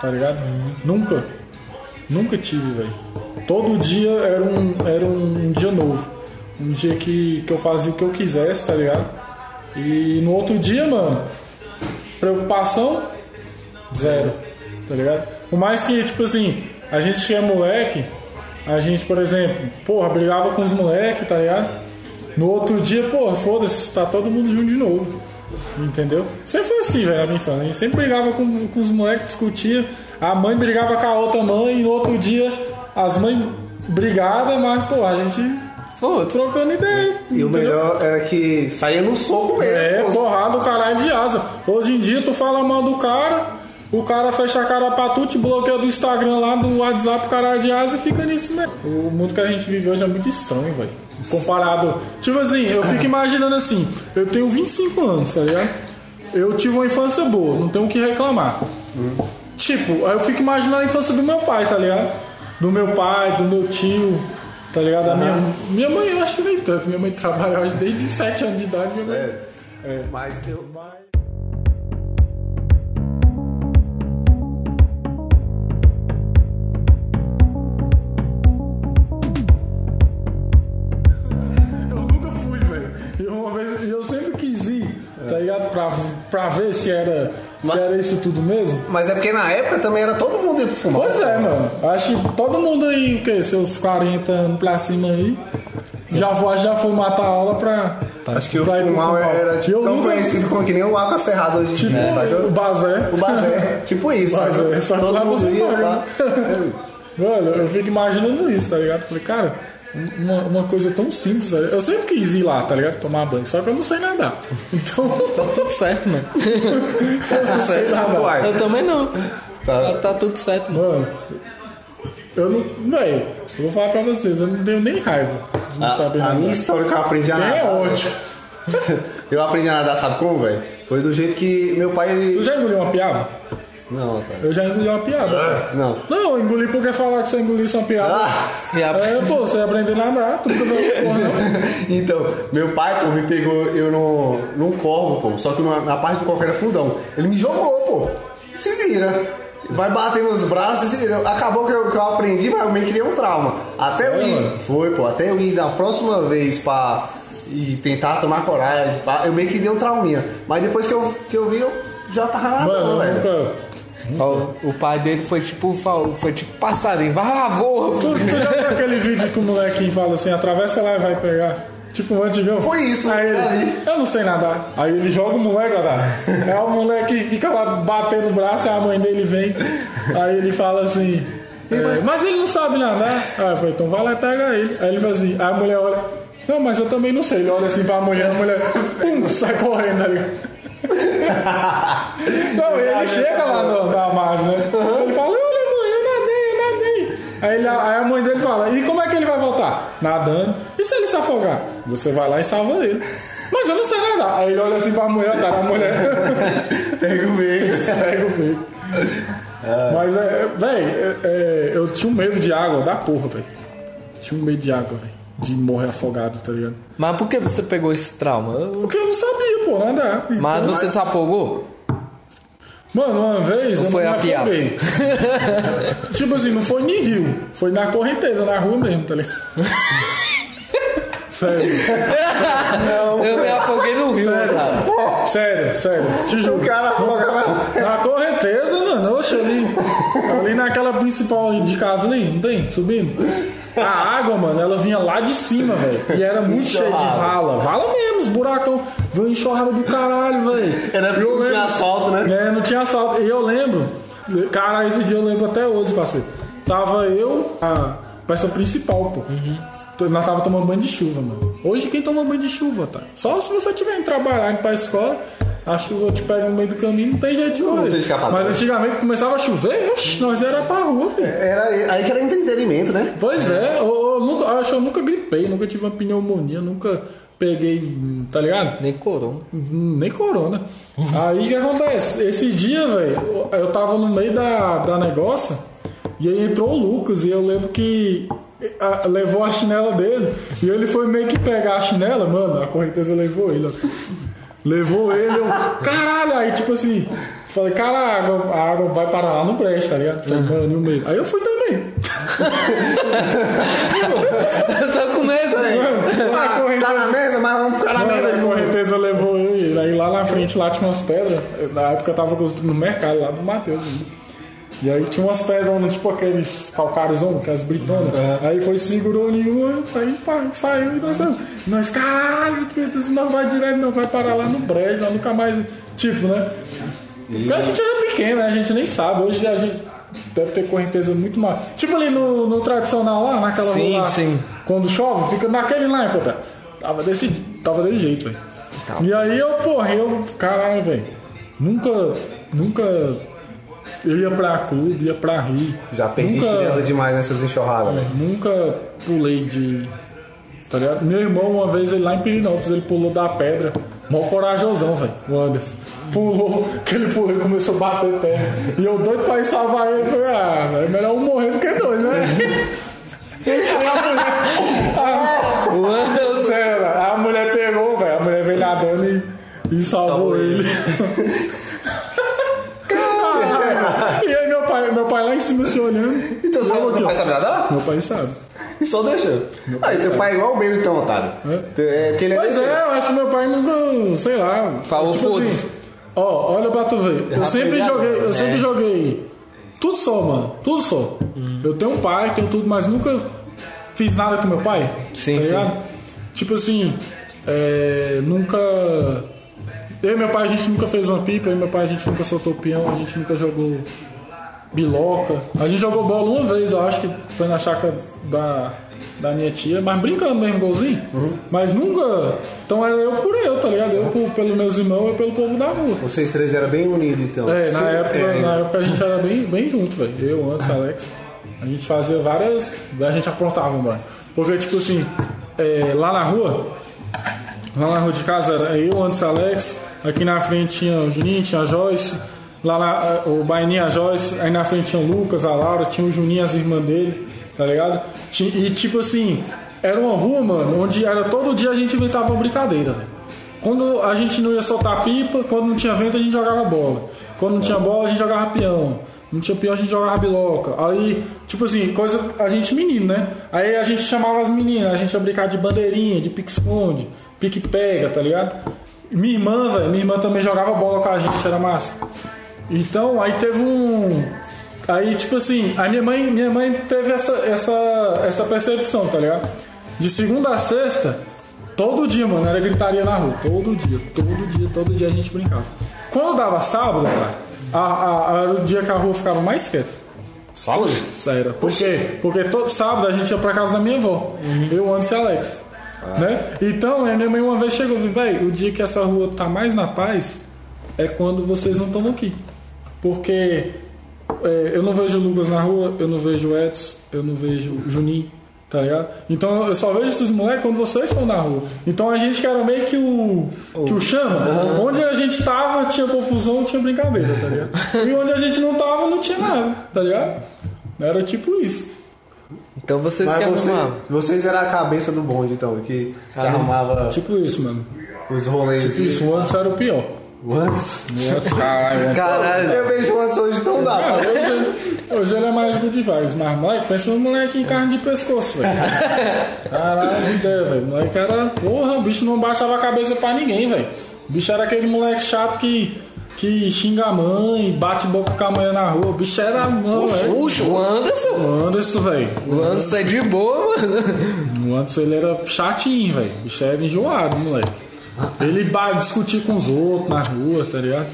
tá ligado? Nunca, nunca tive, velho. Todo dia era um, era um dia novo, um dia que, que eu fazia o que eu quisesse, tá ligado? E no outro dia, mano, preocupação zero, tá ligado? Por mais que, tipo assim, a gente que é moleque, a gente, por exemplo, porra, brigava com os moleques, tá ligado? No outro dia, pô, foda-se, tá todo mundo junto de novo. Entendeu? Sempre foi assim, velho, na minha infância. A gente sempre brigava com, com os moleques, discutia. A mãe brigava com a outra mãe, e no outro dia as mães brigadas, mas, pô, a gente Pô, trocando ideia. E o melhor era que saía no soco mesmo. É, pô. porrada do caralho de asa. Hoje em dia tu fala mal do cara, o cara fecha a cara pra tu, te bloqueia do Instagram lá, do WhatsApp, caralho de asa e fica nisso mesmo. O mundo que a gente vive hoje é muito estranho, velho. Comparado. Tipo assim, eu fico imaginando assim, eu tenho 25 anos, tá ligado? Eu tive uma infância boa, não tenho o que reclamar. Tipo, aí eu fico imaginando a infância do meu pai, tá ligado? Do meu pai, do meu tio, tá ligado? A minha, minha mãe, eu acho que nem tanto. Minha mãe trabalha hoje desde 7 anos de idade. Minha mãe, É. Mas eu, mas- Pra, ver se era, se era isso tudo mesmo. Mas é porque na época também era todo mundo indo pro fumar. Pois é, mano. Acho que todo mundo aí, o quê? Seus 40 anos pra cima aí, Já, foi- já foi matar a aula pra. Acho que o fumal. era tipo, Eu tão nunca- conhecido como que nem o água cerrada hoje em Tipo, dia, sabe? o Bazé. O Bazé, tipo isso. Bazé, sabe? Todo mundo ia lá. Mano, eu fico imaginando isso, tá ligado? Falei, cara, uma, uma coisa tão simples, velho. Eu sempre quis ir lá, tá ligado? Tomar banho, só que eu não sei nadar. Então, Tá tudo certo, mano. tá tudo certo. nada. Uai. Eu também não. Tá. Tá, tá tudo certo, mano. mano, eu não. Véi, eu vou falar pra vocês, eu não tenho nem raiva de não saber A, a nadar. minha história que eu aprendi a Tem é nadar. ótimo. Eu aprendi a nadar, sabe como, velho? Foi do jeito que meu pai. Tu Ele... já engoliu uma piaba? Não, cara. Eu já engoli uma piaba. cara. Não. Não, eu engoli porque falar que você engolisse uma piaba. Ah, a- É, pô, você ia aprender a nadar, tu não porra, não. então, meu pai, pô, me pegou eu no, num corvo, pô. Só que na, na parte do corvo era fundão. Ele me jogou, pô. Se vira. Vai bater nos braços e se vira. Acabou que eu, que eu aprendi, mas eu meio que criei um trauma. Até eu ir. mano? Foi, pô. Até eu ir na próxima vez pra. E tentar tomar coragem, eu meio que dei um trauminha. Mas depois que eu, que eu vi, eu já tava nadando, velho. nunca. Ó, O pai dele foi tipo, foi tipo passarinho. Vai lá, voa. Tu, tu já viu aquele vídeo que o molequinho fala assim, atravessa lá e vai pegar? Tipo um antigão. Foi isso, Aí ele, eu não sei nadar. Aí ele joga o moleque a nadar. Aí o moleque fica lá batendo o braço, aí a mãe dele vem. Aí ele fala assim, é, mas ele não sabe nadar. Aí eu falei, então vai lá e pega ele. Aí ele fala assim, aí a mulher olha, não, mas eu também não sei. Ele olha assim pra mulher, a mulher, pum, sai correndo ali. Não, e ele chega lá no- na margem, né? Ele fala, olha mãe, eu nadei, eu nadei. Aí, ele- aí a mãe dele fala, e como é que ele vai voltar? Nadando. E se ele se afogar? Você vai lá e salva ele. Mas eu não sei nadar. Aí ele olha assim pra mulher, tá na mulher. Pega o meio. Pega o bico. Mas, é, velho, é, é, eu tinha um medo de água da porra, velho. Tinha um medo de água, velho. De morrer afogado, tá ligado? Mas por que você pegou esse trauma? Eu- Porque eu não sabia, pô, nadar. Mas Então, você se afogou? Mano, uma vez Ou eu foi não me afoguei. tipo assim, não foi nem rio. Foi na correnteza, na rua mesmo, tá ligado? Sério, Eu me afoguei no rio, sério, cara. sério, sério, te O juro. cara afogava. Na correnteza, mano, oxe, ali, ali naquela principal de casa ali, não tem? Subindo. A água, mano, ela vinha lá de cima, velho. E era muito cheia de vala. Vala mesmo, os buracão. Veio enxurrada do caralho, velho. Era porque Eu não tinha lembro- asfalto, né? É, não tinha asfalto. E eu lembro, cara, esse dia eu lembro até hoje, parceiro. Tava eu, a peça principal, pô. Nós tava tomando banho de chuva, mano. Hoje quem toma banho de chuva, tá? Só se você tiver indo trabalhar, indo pra escola, a chuva te pega no meio do caminho, não tem jeito de correr. Mas antigamente começava a chover, oxi, nós era pra rua, velho. Era aí que era entretenimento, né? Pois é, eu, eu nunca, eu acho que eu nunca gripei, nunca tive uma pneumonia, nunca peguei, tá ligado? Nem corona. Hum, Nem corona. Aí o que acontece? Esse dia, velho, eu tava no meio da, da negócio e aí entrou o Lucas e eu lembro que a- levou a chinela dele e ele foi meio que pegar a chinela, mano, a correnteza levou ele, ó. Levou ele, eu, caralho, aí tipo assim, falei, cara, a água, vai parar lá no brejo, tá ligado? Falei, mano, e o meio. Aí eu fui também. Eu tô com medo, velho. Tá, correnteza- tá na merda, mas vamos ficar na merda a correnteza levou eu e ele. Aí lá na frente lá tinha umas pedras. Na época eu tava construindo no mercado lá do Matheus. né? E aí tinha umas pedras, tipo aqueles calcários, aquelas britonas. Aí foi, segurou nenhuma, aí pá, saiu e nós. Nós, caralho, isso não vai direto, não, vai parar lá no brejo, nós nunca mais. Tipo, né? Porque a gente era pequeno, né? A gente nem sabe. Hoje a gente deve ter correnteza muito mais. Tipo ali no, no tradicional lá, naquela Sim, rua lá, sim. Quando chove, fica naquele lá, puta. Tava desse, tava desse jeito, velho. E aí eu, porra, eu, caralho, velho. Nunca, nunca eu ia pra clube, ia pra rir. Já perdi nunca, chinela demais nessas enxurradas, velho. Nunca pulei de. Tá ligado? Meu irmão, uma vez, ele lá em Pirinópolis, ele pulou da pedra. Mó corajosão, velho, o Anderson. Pulou, que ele pulou e começou a bater pé. E eu doido pra ir salvar ele. Falei, ah, é melhor um morrer do que dois, né? Aí a mulher. a- O Anderson. Sério, a mulher pegou, velho. A mulher veio nadando e, e salvou, ele. Ah, pai, meu pai lá em cima se olhando. Então, E sabe, eu aqui, teu ó. pai sabe nadar? Meu pai sabe. E só deixa. Aí, teu pai é igual o meu, então, otário. É, porque ele é Pois desse- é, eu acho que meu pai nunca, sei lá. Falou, tipo foda-se. assim, Ó, olha pra tu ver. Eu sempre pegado, joguei, eu né? sempre joguei tudo só, mano. Tudo só. Uhum. Eu tenho um pai, tenho tudo, mas nunca fiz nada com meu pai. Sim, tá sim. ligado? tipo assim, é, nunca. Eu e meu pai a gente nunca fez uma pipa, eu e meu pai a gente nunca soltou peão, a gente nunca jogou biloca. A gente jogou bola uma vez, eu acho que foi na chácara da, da minha tia, mas brincando mesmo, golzinho. Mas nunca. Então era eu por eu, tá ligado? Eu por, pelos meus irmãos e pelo povo da rua. Vocês três eram bem unidos, então. É, na Sim, época, é. na época a gente era bem, bem junto, velho. Eu, antes, Alex. A gente fazia várias. A gente aprontava, mano. Porque, tipo assim, é, lá na rua, lá na rua de casa era eu, antes, Alex. Aqui na frente tinha o Juninho, tinha a Joyce. Lá na, o Baininho, a Joyce. Aí na frente tinha o Lucas, a Laura, tinha o Juninho, as irmãs dele, tá ligado? E, tipo assim, era uma rua, mano, onde era todo dia a gente inventava uma brincadeira, velho. Quando a gente não ia soltar pipa, quando não tinha vento a gente jogava bola. Quando não tinha bola a gente jogava peão. Não tinha peão a gente jogava biloca. Aí, tipo assim, coisa. A gente menino, né? Aí a gente chamava as meninas, a gente ia brincar de bandeirinha, de pique-esconde, pique-pega, tá ligado? Minha irmã, velho, minha irmã também jogava bola com a gente, era massa. Então, aí teve um. Aí, tipo assim, a minha mãe, minha mãe teve essa, essa, essa percepção, tá ligado? De segunda a sexta, todo dia, mano, era gritaria na rua. Todo dia, todo dia, todo dia a gente brincava. Quando dava sábado, cara, a, a- era o dia que a rua ficava mais quieta. Sábado? Sério. Por quê? Porque todo sábado a gente ia pra casa da minha avó. Eu, Anderson e Alex. Né? Então, a minha mãe uma vez chegou e falou, velho, o dia que essa rua tá mais na paz é quando vocês não estão aqui. Porque é, eu não vejo Lucas na rua, eu não vejo o Edson, eu não vejo Juninho, tá ligado? Então eu só vejo esses moleques quando vocês estão na rua. Então a gente que era meio que o, que o chama, onde a gente tava tinha confusão, tinha brincadeira, tá ligado? E onde a gente não tava não tinha nada, tá ligado? Era tipo isso. Então vocês que Mas você, arrumavam. vocês eram a cabeça do bonde, então, que, que Ah, arrumava Tipo isso, mano. os rolês. Tipo isso, o antes era o pior. O Antes. O antes, caralho, Caralho. Eu vejo o Antes hoje tão dá. Tá? hoje, hoje ele é mais good vibes, mas moleque, pensa no moleque em carne de pescoço, velho. Caralho, ideia, velho. Moleque era, porra, o bicho não baixava a cabeça pra ninguém, velho. O bicho era aquele moleque chato que, que xinga a mãe, bate boca com a mãe na rua. O bicho era, mano, velho. Puxa, o Anderson. O Anderson, velho. O Anderson é de boa, mano. O Anderson ele era chatinho, velho. O bicho era enjoado, moleque. Ele discutia com os outros na rua, tá ligado?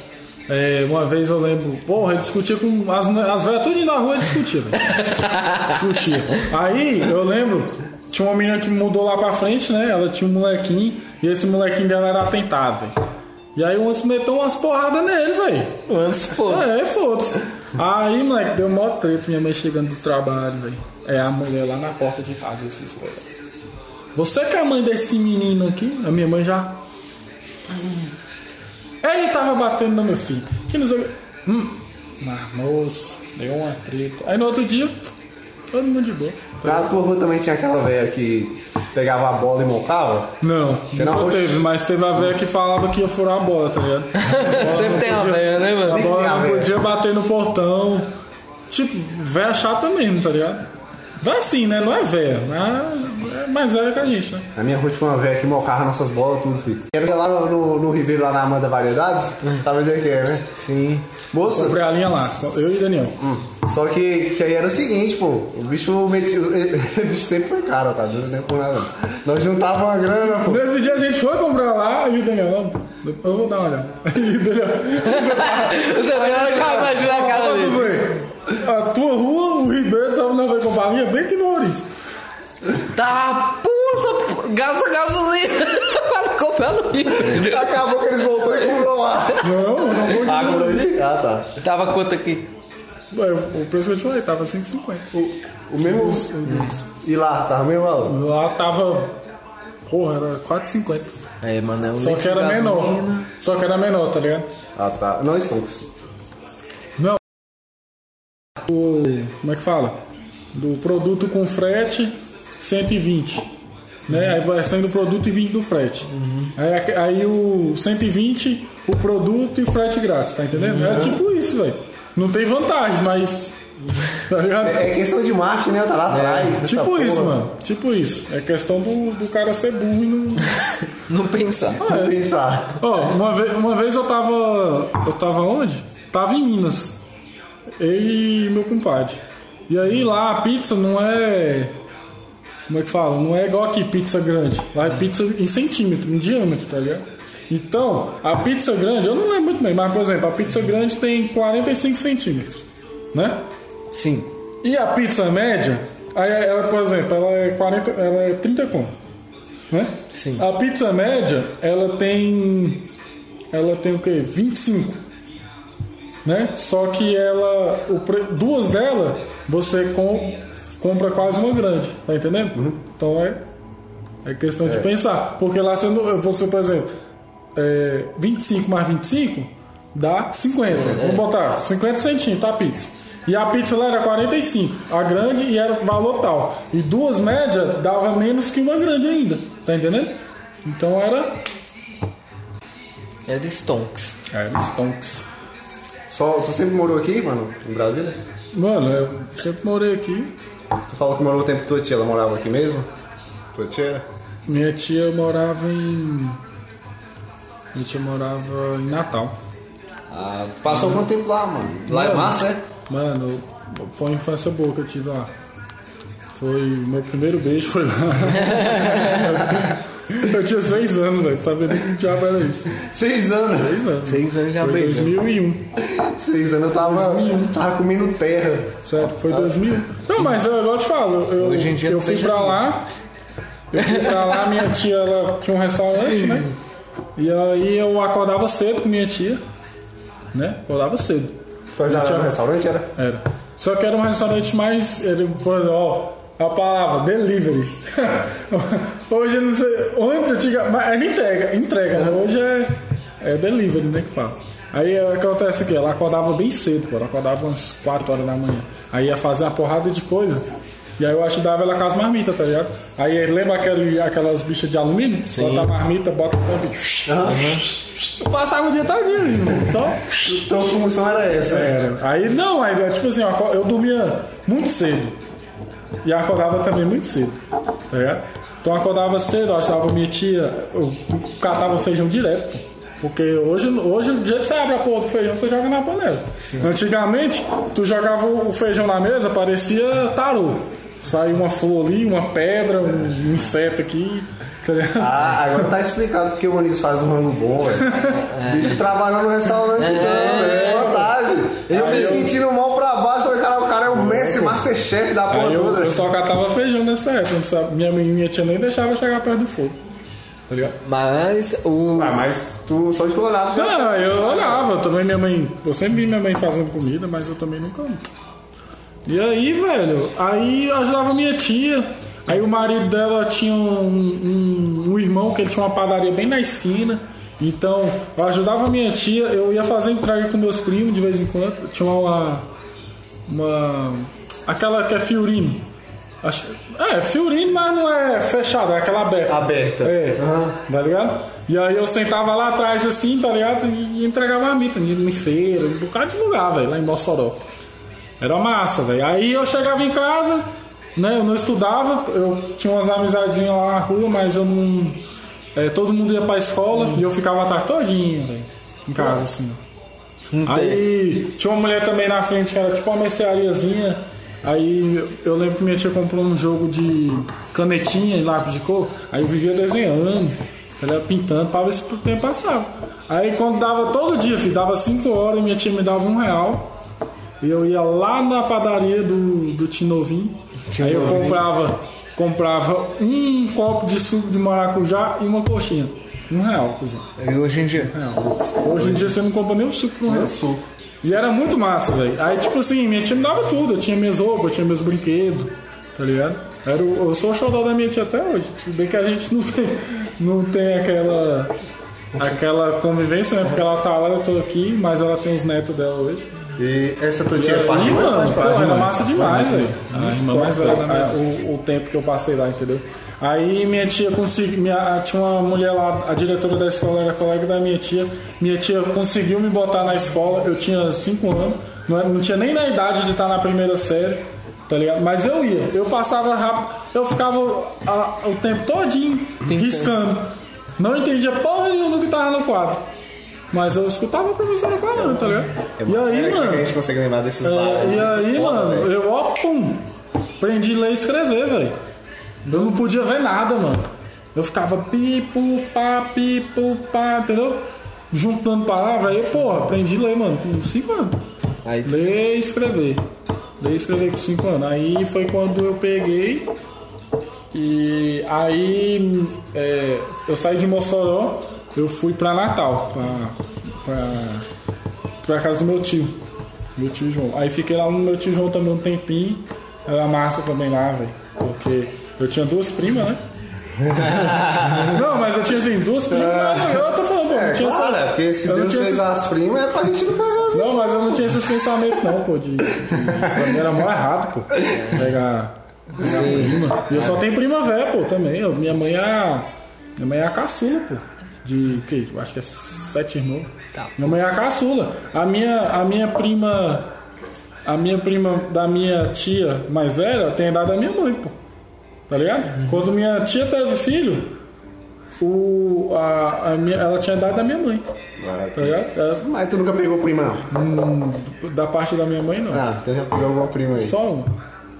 É, uma vez eu lembro, porra, ele discutia com as, as velhas tudo na rua, ele discutia, velho. discutia. Aí eu lembro, tinha uma menina que mudou lá pra frente, né? Ela tinha um molequinho, e esse molequinho dela era atentado, velho. E aí o Anderson meteu umas porradas nele, velho. O Anderson, foda É, foda-se. Aí, moleque, deu mó treta, minha mãe chegando do trabalho, velho. É a mulher lá na porta de casa, assim, espera. Você que é a mãe desse menino aqui? A minha mãe já. Ele tava batendo no meu filho. Que nos. Hum. Mas, moço, deu uma treta. Aí no outro dia, todo mundo de boa. Na tua rua também tinha aquela velha que pegava a bola e mocava? Não, não nunca oxe. teve, mas teve a velha que falava que ia furar a bola, tá ligado? Sempre tem a velha, né, A mano? bola a não véia. podia bater no portão. Tipo, véia chata mesmo, tá ligado? Véia assim, né? Não é véia, mas mais velha que a gente, né? Na minha rua tinha uma velha que mocava nossas bolas, tudo, filho. Era lá no, no, no Ribeiro, lá na Amanda Variedades, sabe onde é que é, né? Sim. Moça, Comprei a linha lá, eu e Daniel. só que, que aí era o seguinte, pô, o bicho metia, o bicho sempre foi caro, tá? Não é por nada. não. Nós juntava uma grana, pô. Nesse dia a gente foi comprar lá e o Daniel, não, eu vou dar uma olhada. E o Daniel. Você já imagina a cara dele. A tua rua, o Ribeiro, sabe onde nós vai comprar a linha? Bem que no Maurício. Tá puta, gasta gasolina para comprar no Rio. Acabou que eles voltou e comprou lá. Não, não vou de Água ali? Ah, tá. Tava quanto aqui? Ué, O preço que eu te falei, tava 5,50. O mesmo. E lá, tava mesmo valor? Lá tava. Porra, era 4,50. É, mano, é um Só litro que era de menor. gasolina. Só que era menor, tá ligado? Ah, tá. Não, Stonks. Não. O. Como é que fala? Do produto com frete, 120. Né? Aí vai saindo o produto e 20 do frete. Aí, aí o 120, o produto e frete grátis, tá entendendo? É tipo isso, velho. Não tem vantagem, mas. Tá ligado? É questão de marketing, né? Tá lá atrás. essa Tipo porra. isso, mano. Tipo isso. É questão do, do cara ser burro e não. Não pensar. Vou pensar. Ó, uma vez, uma vez eu tava. Eu tava onde? Tava em Minas. Eu e meu compadre. E aí lá a pizza não é. Como é que fala? Não é igual aqui, pizza grande. Lá é pizza em centímetro, em diâmetro, tá ligado? Então, a pizza grande, eu não lembro muito bem, mas por exemplo, a pizza grande tem 45 centímetros, né? Sim. E a pizza média, aí ela, por exemplo, ela é 40, ela é 30 conto, né? Sim. A pizza média, ela tem ela tem o quê? 25. Né? Só que ela o pre- duas dela você com- compra quase uma grande, tá entendendo? Então é é questão de pensar, porque lá você, não- você por exemplo, é, 25 mais 25 dá 50. Vamos botar 50 centímetros a pizza. E a pizza lá era 45, a grande e era valor tal. E duas médias dava menos que uma grande ainda, tá entendendo? Então era. É de Stonks. Era stonks. Só, tu sempre morou aqui, mano, em Brasília? Mano, eu sempre morei aqui. Tu falou que morou o tempo que tua tia, ela morava aqui mesmo? Tua tia? Minha tia morava em. Minha tia morava em Natal. Ah, passou quanto tempo lá, mano? Lá é Mano, massa, é? Mano, foi uma infância boa que eu tive lá. Foi. Meu primeiro beijo foi lá. eu tinha seis anos, velho. Sabia nem que diabo era isso. Seis anos. Seis anos. Seis anos já Foi beijou. 2001. Seis anos eu tava, tava comendo terra. Certo, foi 2001. Não, mas eu, igual eu te falo, eu, Hoje em dia eu tu fui pra tudo. lá. Eu fui pra lá, minha tia ela tinha um restaurante, né? E aí eu acordava cedo com minha tia, né? Acordava cedo. Tu já Tinha- era no restaurante, era? Era. Só que era um restaurante mais. Exemplo, ó, a palavra, delivery. Hoje eu não sei. Antes eu tinha. Mas era entrega, entrega, né? Hoje é, é delivery, né? Que fala. Aí acontece o quê? Ela acordava bem cedo, pô. Ela acordava umas 4 horas da manhã. Aí ia fazer uma porrada de coisa. E aí eu ajudava ela com as marmitas, tá ligado? Aí lembra aquele, aquelas bichas de alumínio? Sim. Bota a marmita, bota o tampo e. Eu passava o dia todinho, irmão. Só. Então a função era essa. Era. Aí não, aí é tipo assim, eu eu dormia muito cedo. E acordava também muito cedo. Tá ligado? Então acordava cedo, eu ajudava minha tia, eu catava feijão direto. Porque hoje, hoje, do jeito que você abre a porra do feijão, você joga na panela. Antigamente, tu jogava o feijão na mesa, parecia tarô. Saía uma flor ali, uma pedra, um, um inseto aqui. Tá? Ah, agora tá explicado porque o Moniz faz um rango bom, velho. Bicho trabalhando no restaurante, não, é vantagem. Eu me sentindo mal pra baixo, falei, masterchef da porra eu, toda. eu só catava feijão nessa época? Minha, minha tia nem deixava chegar perto do fogo. Tá ligado? Mas o. Ah, mas tu, só de tu olhar, tu já... Não, eu olhava, também minha mãe. Eu sempre vi minha mãe fazendo comida, mas eu também nunca. E aí, velho, aí eu ajudava minha tia. Aí o marido dela tinha um, um, um irmão que ele tinha uma padaria bem na esquina. Então eu ajudava minha tia, eu ia fazer entrega com meus primos de vez em quando. Tinha uma. uma aquela que é Fiorino. Acho, é, Fiorino, mas não é fechada, é aquela aberta. Aberta. É, Aham. tá ligado? E aí eu sentava lá atrás assim, tá ligado? E entregava a mita, em feira, um bocado de lugar, velho, lá em Mossoró. Era massa, velho. Aí eu chegava em casa, né? Eu não estudava, eu tinha umas amizadinhas lá na rua, mas eu não. é, todo mundo ia pra escola e eu ficava a tarde todinha, velho. Em casa, assim. Aí tinha uma mulher também na frente que era tipo uma merceariazinha. Aí eu lembro que minha tia comprou um jogo de canetinha e lápis de cor. Aí eu vivia desenhando, ela pintando pra ver se o tempo passava. Aí quando dava todo dia, filho, dava 5 horas, minha tia me dava um real. E eu ia lá na padaria do, do Tinovinho. Aí eu comprava, comprava um copo de suco de maracujá e uma coxinha. Um real, cuzão. E hoje em dia. Real. Hoje em dia você não compra nem um suco por um real. suco. E era muito massa, velho. Aí, tipo assim, minha tia me dava tudo. Eu tinha minhas roupas, eu tinha meus brinquedos, tá ligado? Era o, eu sou o xodó da minha tia até hoje. Tudo bem que a gente não tem, não tem aquela, aquela convivência, né? Porque ela tá lá, eu tô aqui, mas ela tem os netos dela hoje. E essa tua tia é parte de mano, pô, era massa demais, velho. A irmã mais velha o, o tempo que eu passei lá, entendeu? Aí minha tia conseguiu, minha, tinha uma mulher lá, a diretora da escola era colega da minha tia. Minha tia conseguiu me botar na escola, eu tinha 5 anos, não, era- não tinha nem na idade de estar na primeira série, tá ligado? Mas eu ia, eu passava rápido, eu ficava a- o tempo todinho riscando. Não entendia porra nenhuma do que tava no quadro. Mas eu escutava a professora falando, tá ligado? E aí, É mano. a gente consegue lembrar desses É, e aí, mano, eu, ó, pum, aprendi a ler e escrever, velho. Eu não podia ver nada, mano. Eu ficava pipo, pá, pipo, pá, entendeu? Juntando palavras, aí, porra, aprendi a ler, mano, com 5 anos. Aí tu- Ler e escrever. Ler e escrever com 5 anos. Aí foi quando eu peguei e aí é, eu saí de Mossoró, eu fui pra Natal, pra, pra, pra casa do meu tio. Meu tio João. Aí fiquei lá no meu tio João também um tempinho. Era massa também lá, velho. Porque eu tinha duas primas, né? não, mas eu tinha assim, duas primas. Não, eu tô falando, pô, É, não tinha claro, essas- é, porque se eu não Deus tinha fez essas- as primas é pra gente não pegar as não, mas eu não tinha esses pensamentos não, pô. De, de, pra mim era mó errado, pô. Pegar, pegar Sim. prima. E eu só tenho prima velha, pô, também. Eu- minha mãe é a. Minha mãe é a caçula, pô. De o quê? Eu acho que é sete irmãos. Tá. Minha mãe é a caçula. A minha, a minha prima. A minha prima da minha tia mais velha tem a idade da minha mãe, pô. Tá ligado? Quando minha tia teve filho, o, a, a minha, ela tinha a idade da minha mãe. Tá ligado? É, Mas tu nunca pegou prima, não? Hum, da parte da minha mãe, não. Ah, então já pegou alguma prima aí. Só uma.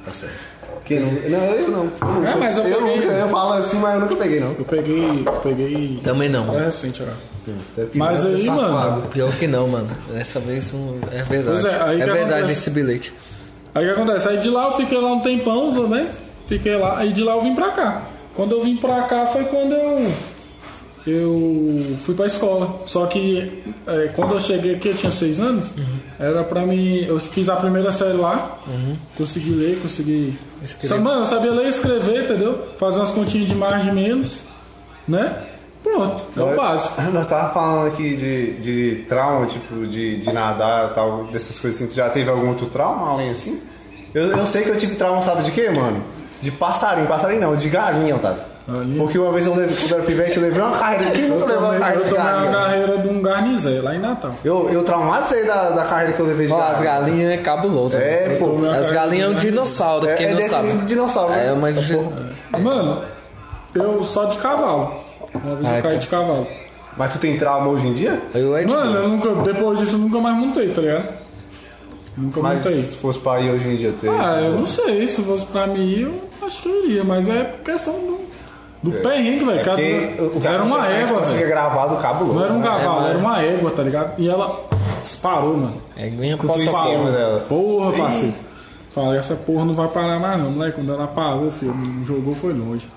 Tá certo. Quem não? Não, eu não. Eu, nunca- É, mas eu peguei. nunca, eu falo assim, mas eu nunca peguei, não. Eu peguei. Eu peguei. Também não. É recente. Até pior, Mas aí, safado. mano. Pior que não, mano. Dessa vez não é verdade. Pois é, aí é que verdade acontece? esse bilhete. Aí o que acontece? Aí de lá eu fiquei lá um tempão também. Fiquei lá. Aí de lá eu vim pra cá. Quando eu vim pra cá foi quando eu. Eu fui pra escola. Só que é, quando eu cheguei aqui, eu tinha seis anos. Era pra mim. Eu fiz a primeira série lá. Consegui ler, consegui. Escrever. Mano, eu sabia ler e escrever, entendeu? Fazer umas continhas de mais de menos. Né? Pronto. É o básico. Nós tava falando aqui de, de trauma, tipo, de, de nadar e tal, dessas coisas assim. Tu já teve algum outro trauma, além assim? Eu, eu sei que eu tive trauma, sabe de quê, mano? De passarinho, passarinho não, de galinha, tá? Galinha? Porque uma vez eu levei, quando eu era pivete, eu levei uma carreira. Quem nunca Eu levou uma carreira eu de tomei uma galinha? carreira de um garnizé lá em Natal. Eu, eu traumatizei da, da carreira que eu levei de Ó, as galinha. galinhas é cabuloso. É, mano. pô. As galinhas é um dinossauro, É, quem é não desse sabe. de dinossauro, né? É uma Mano, eu só de cavalo. Uma vez Ah, eu caí tá. de cavalo. Mas tu tem trauma hoje em dia? Eu é de Mano, eu nunca, depois disso eu nunca mais montei, tá ligado? Nunca Mas montei. se fosse pra ir hoje em dia, tu Ah, eu não sei, se fosse pra mim eu acho que eu iria, mas é questão do, do perrengue, velho. É que era uma é égua, você velho. gravado cabuloso. Não era um né? cavalo, mas- era uma égua, tá ligado? E ela disparou, mano. É minha Com fora. dela. Porra, parceiro. Falei, essa porra não vai parar mais não, moleque. Quando ela parou, filho, não jogou foi longe.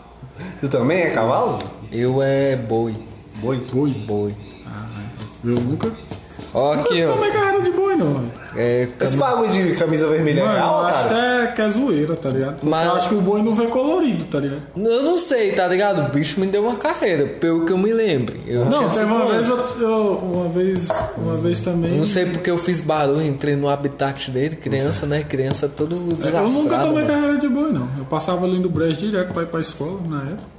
Tu também é cavalo? Eu é boi. Boi. Boi. Boi. Eu nunca. Ó, aqui, ó. tomei carreira de É, Esse bagulho de camisa vermelha é Mano, real, eu acho que cara? é, que é zoeira, tá ligado? Mas- Eu acho que o boi não vem colorido, tá ligado? Eu não sei, tá ligado? O bicho me deu uma carreira, pelo que eu me lembre. Eu Não, teve uma vez, eu, eu- uma vez, uma vez também. Não sei porque eu fiz barulho, entrei no habitat dele, criança, né? Criança todo desastrado. Eu nunca tomei mano. carreira de boi, não. Eu passava ali no Brejo direto pra ir pra escola na época.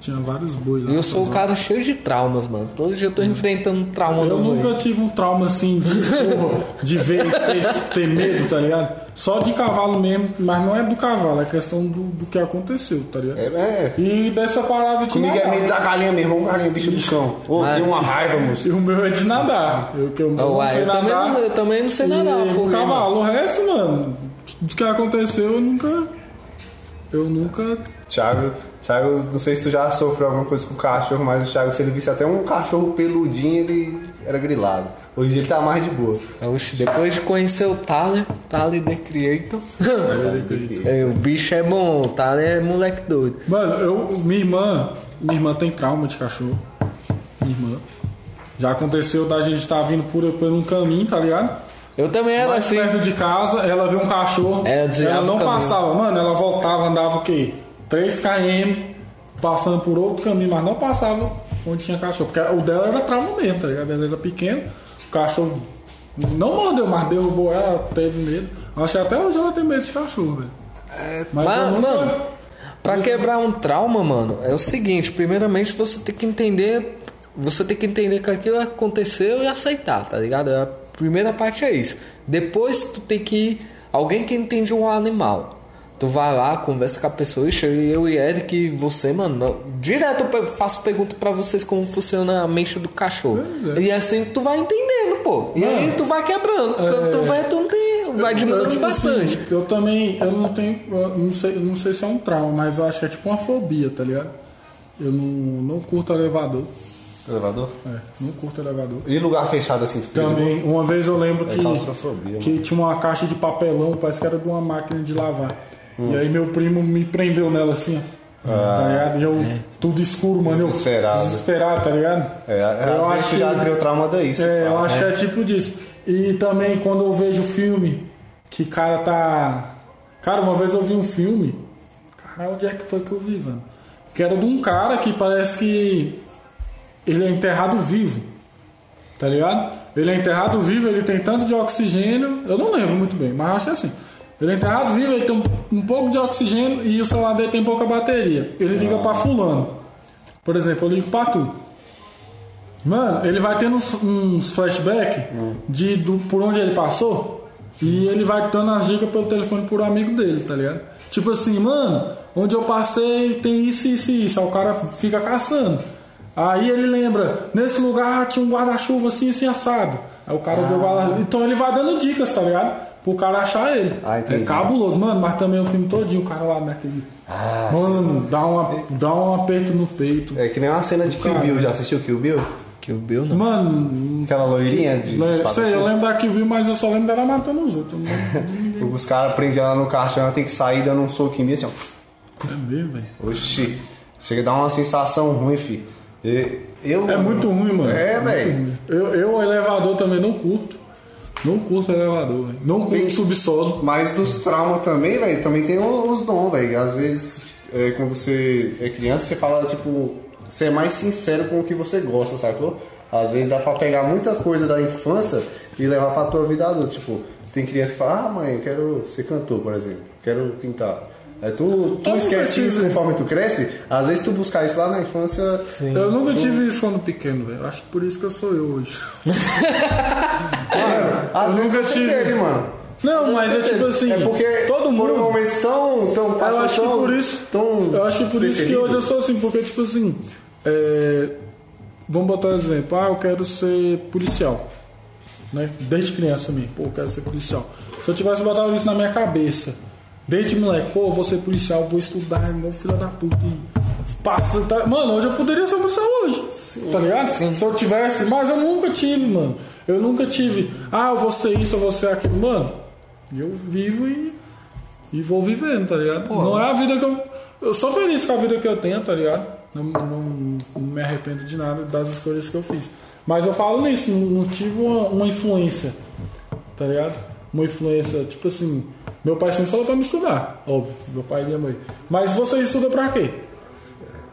Tinha vários bois lá. Eu sou o cara cheio de traumas, mano. Todo dia eu tô enfrentando um trauma Eu no boi. nunca tive um trauma assim de, porra, de ver e ter, ter medo, tá ligado? Só de cavalo mesmo, mas não é do cavalo, é questão do, do que aconteceu, tá ligado? É, é. E dessa parada de Comigo é nadar. medo da galinha mesmo, ô galinha, bicho do chão. Ô, Mas- tem uma raiva, moço. E o meu é de nadar. Eu, que eu, não Uai, sei eu, também nadar. não, eu também não sei nadar, E cavalo, o resto, mano, do que aconteceu, eu nunca. Eu nunca. Thiago, Thiago, não sei se tu já sofreu alguma coisa com o cachorro, mas o Thiago, se ele visse até um cachorro peludinho, ele era grilado. Hoje ele tá mais de boa. Oxe, depois de conhecer o Thaler, Thaler The Creator, é, o bicho é bom, o Thaler é moleque doido. Mano, eu, minha irmã. Minha irmã tem trauma de cachorro. Minha irmã. Já aconteceu da gente estar vindo por, por um caminho, tá ligado? Eu também era Mais assim. perto de casa, ela viu um cachorro. É, desviava ela não passava, mano, ela voltava, andava o quê? 3 km, passando por outro caminho, mas não passava onde tinha cachorro. Porque o dela era trauma mesmo, tá ligado? Ela era pequena, o cachorro não mordeu, mas derrubou ela, teve medo. Acho que até hoje ela tem medo de cachorro, velho. mas Mas, eu nunca- mano, pra quebrar um trauma, mano, é o seguinte, primeiramente você tem que entender. Você tem que entender que aquilo aconteceu e aceitar, tá ligado? A primeira parte é isso. Depois tu tem que. Alguém que entende um animal. Tu vai lá, conversa com a pessoa, Ixi, eu e Eric, você, mano, não- direto eu faço pergunta pra vocês como funciona a mente do cachorro. Pois é. E assim tu vai entendendo, pô. E aí Mano, tu vai quebrando. Quando tu vê, tu não tem. vai diminuindo tipo bastante. assim, eu também, eu não tenho, eu não sei, não sei se é um trauma, mas eu acho que é tipo uma fobia, tá ligado? Eu não, não curto elevador. Elevador? É, não curto elevador. E lugar fechado assim, boa? Também, uma vez eu lembro que, claustrofobia, que tinha uma caixa de papelão, parece que era de uma máquina de lavar. E aí meu primo me prendeu nela assim, ó. Tá ligado? E eu, tudo escuro, mano. eu- Desesperado. Desesperado, tá ligado? É, eu às vezes acho já que- criou trauma daí. É, eu acho que é tipo disso. E também quando eu vejo filme que cara tá. Cara, uma vez eu vi um filme. Cara, onde é que foi que eu vi, mano? Que era de um cara que parece que ele é enterrado vivo. Tá ligado? Ele é enterrado vivo, ele tem tanto de oxigênio. Eu não lembro muito bem, mas acho que é assim. Ele é enterrado vivo, ele tem um, um pouco de oxigênio e o celular dele tem pouca bateria. Ele liga pra fulano. Por exemplo, eu ligo pra tu. Mano, ele vai tendo uns, uns flashbacks de do, por onde ele passou e ele vai dando as dicas pelo telefone por amigo dele, tá ligado? Tipo assim, mano, onde eu passei tem isso, isso e isso. Aí o cara fica caçando. Aí ele lembra, nesse lugar tinha um guarda-chuva assim, assim, assado. Aí o cara vê o guarda Então ele vai dando dicas, tá ligado? Pro cara achar ele. Ah, entendi. é cabuloso, mano, mas também o filme todinho, o cara lá naquele. mano, dá, uma, dá um aperto no peito. É que nem uma cena de Kill Cara. Bill. Já assistiu Kill Bill? Que o Bill não. Mano, Aquela loirinha de É, espadachim? sei, eu lembro da Kill Bill, mas eu só lembro dela matando os outros. Lembro ninguém. Os caras prendem ela no caixão, ela tem que sair dando um soco em mim assim, ó. É mesmo, velho. Oxi. Chega a dar uma sensação ruim, fi. Eu, É muito ruim, mano. É, muito velho. Eu, eu, o elevador também não curto. Não curto elevador, velho. Não curto subsolo. Mas dos traumas também, velho, também tem os dons, velho. Às vezes, é, quando você é criança, você fala, tipo, você é mais sincero com o que você gosta, sacou? Às vezes dá pra pegar muita coisa da infância e levar pra tua vida adulta. Tipo, tem criança que fala, ah, mãe, eu quero ser cantor, por exemplo. Quero pintar. É, tu tu esquece isso conforme tu cresce. Às vezes tu buscar isso lá na infância. Eu nunca tive isso quando pequeno, velho. Acho que por isso que eu sou eu hoje. Às Eu vezes nunca tive. teve, mano. Não, mas é tipo assim. É porque todo foram mundo. momentos tão, tão Eu acho que tão- por isso. tão Eu acho que por isso que hoje eu sou assim, porque tipo assim. é, vamos botar um exemplo. Ah, eu quero ser policial. Né? Desde criança mesmo, pô, eu quero ser policial. Se eu tivesse botado isso na minha cabeça, desde moleque, pô, vou ser policial, vou estudar, igual filho da puta. e Passa, tá- Mano, hoje eu poderia ser policial hoje. Tá ligado? Se eu tivesse, mas eu nunca tive, mano. Eu nunca tive, ah, eu vou ser isso, eu vou ser aquilo. Mano, eu vivo e e vou vivendo, tá ligado? não é a vida que eu. Eu sou feliz com a vida que eu tenho, tá ligado? Não, não- não me arrependo de nada das escolhas que eu fiz. Mas eu falo nisso, não, não tive uma, uma influência, tá ligado? Uma influência, tipo assim. Meu pai sempre falou pra me estudar, óbvio, meu pai e minha mãe. Mas você estuda pra quê?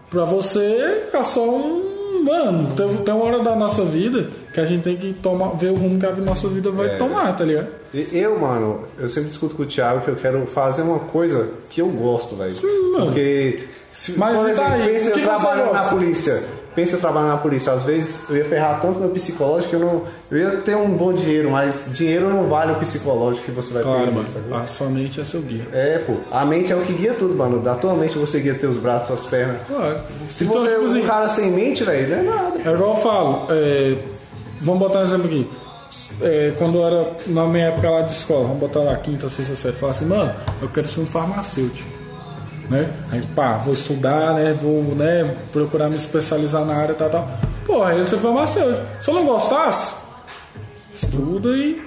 Pra você ficar só um. Mano, tem, tem uma hora da nossa vida que a gente tem que tomar, ver o rumo que a nossa vida vai É. tomar, tá ligado? Eu, mano, eu sempre discuto com o Thiago que eu quero fazer uma coisa que eu gosto, velho. mano. Porque, se, Mas por exemplo, pensa O eu trabalhando na polícia. Pensa eu trabalhando na polícia. Às vezes eu ia ferrar tanto meu psicológico que eu não. Eu ia ter um bom dinheiro, mas dinheiro não vale o psicológico que você vai Claro, ter. mano. A sua mente é seu guia. É, pô. A mente é o que guia tudo, mano. Da tua mente você guia teus braços, tuas pernas. Claro. Se Então, você é tipo um assim, cara sem mente, velho, não é nada. É igual eu falo, é, vamos botar um exemplo aqui. É, quando eu era na minha época lá de escola, vamos botar lá quinta, sexta série, falar assim, mano, eu quero ser um farmacêutico. Né? Aí, pá, vou estudar, né? Vou né, procurar me especializar na área e tal, tal. Porra, aí eu ser farmacêutico. Se eu não gostasse, estuda e,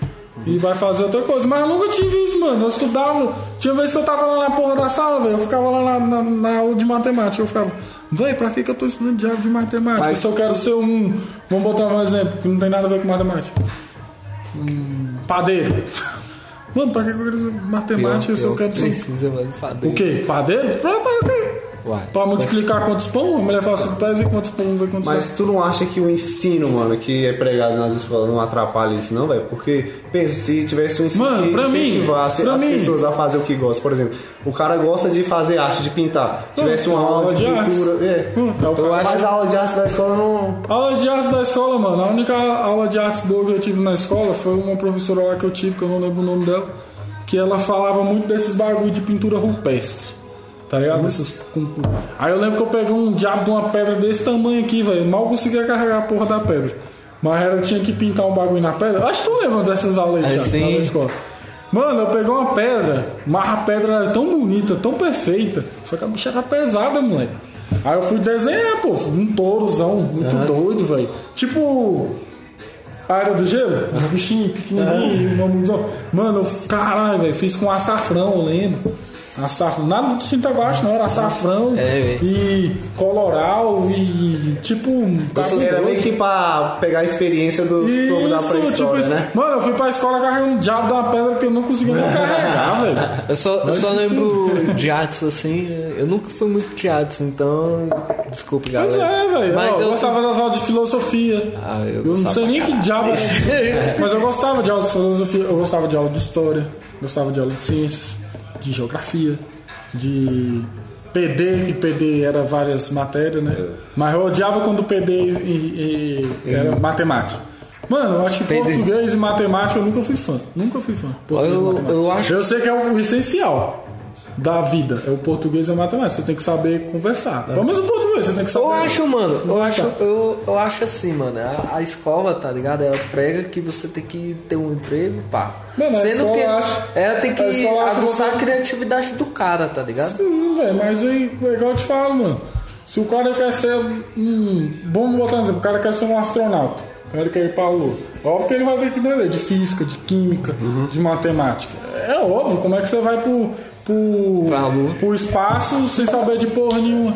e vai fazer outra coisa. Mas eu nunca tive isso, mano. Eu estudava. Tinha vez que eu tava lá na porra da sala, velho. Eu ficava lá na, na, na aula de matemática. Eu ficava, véi, pra que, que eu tô estudando diabo de matemática? Mas- Se eu quero ser um. Vamos botar um exemplo que não tem nada a ver com matemática. Um padeiro. Mano, pra que que eu quero ser matemática se eu quero ser. precisa, mano, fader. O quê? Padeiro? Pra? Uai. Pra multiplicar quantos pão? A mulher fala assim, pesa e quantos pão, ver quantos Mas tu não acha que o ensino, mano, que é pregado nas escolas não atrapalha isso, não, velho? Porque, pensa, se tivesse um ensino Mano, que mim, incentivasse pra as mim. pessoas a fazer o que gostam. Por exemplo, o cara gosta de fazer arte, de pintar. Tivesse uma aula de, artes. pintura. É. Hum, cara- acho- Mas a aula de arte da escola não. Aula de artes da escola, mano. A única aula de artes boa que eu tive na escola foi uma professora lá que eu tive, que eu não lembro o nome dela, que ela falava muito desses bagulho de pintura rupestre. Tá ligado? Com- Aí eu lembro que eu peguei um diabo de uma pedra desse tamanho aqui, velho. Mal conseguia carregar a porra da pedra. Mas era, eu tinha que pintar um bagulho na pedra. Acho que tu lembra dessas aulas aí, Thiago, na escola. Mano, eu peguei uma pedra, mas a pedra era tão bonita, tão perfeita, só que a bicha era pesada, moleque. Aí eu fui desenhar, pô, um tourozão, muito doido, velho. Tipo. A área do gelo, os bichinhos pequenininhos, um mamuzão. Mano, eu, caralho, velho, fiz com açafrão, eu lembro. Açafrão, nada de tinta guache, não, era açafrão É, e coloral e tipo. um Era meio que pra pegar a experiência do povo da isso, pré-história, tipo, né? Mano, eu fui pra escola carregando um diabo de uma pedra que eu não conseguia nem carregar, velho. Eu só, eu só lembro de artes assim. Eu nunca fui muito de artes, então. Desculpe, Pois galera. é, velho. Mas Eu, eu. gostava das aulas de filosofia. Ah, eu eu não sei nem que diabo era. Mas eu gostava de aula de filosofia, eu gostava de aula de história, gostava de aula de ciências, de geografia, de PD, que PD era várias matérias, né? Mas eu odiava quando PD e- e- era matemática. Mano, eu acho que PD. português e matemática eu nunca fui fã. Nunca fui fã. Português e Eu- matemática. eu acho- eu sei que é o essencial da vida. É o português e a matemática. Você tem que saber conversar. Pelo menos o português, você tem que saber. Eu acho, mano, eu acho, eu, eu acho assim, mano, a, a escola, tá ligado? Ela prega que você tem que ter um emprego, pá. Mano, Sendo que acha- ela tem que aguçar você- a criatividade do cara, tá ligado? Hum, velho, mas aí, é igual eu te falo, mano. Se o cara quer ser. Hum, vamos botar um exemplo, o cara quer ser um astronauta. O cara quer ir pra lua. Óbvio que ele vai ter que entender de física, de química, de matemática. É óbvio, como é que você vai pro, lua. pro espaço sem saber de porra nenhuma?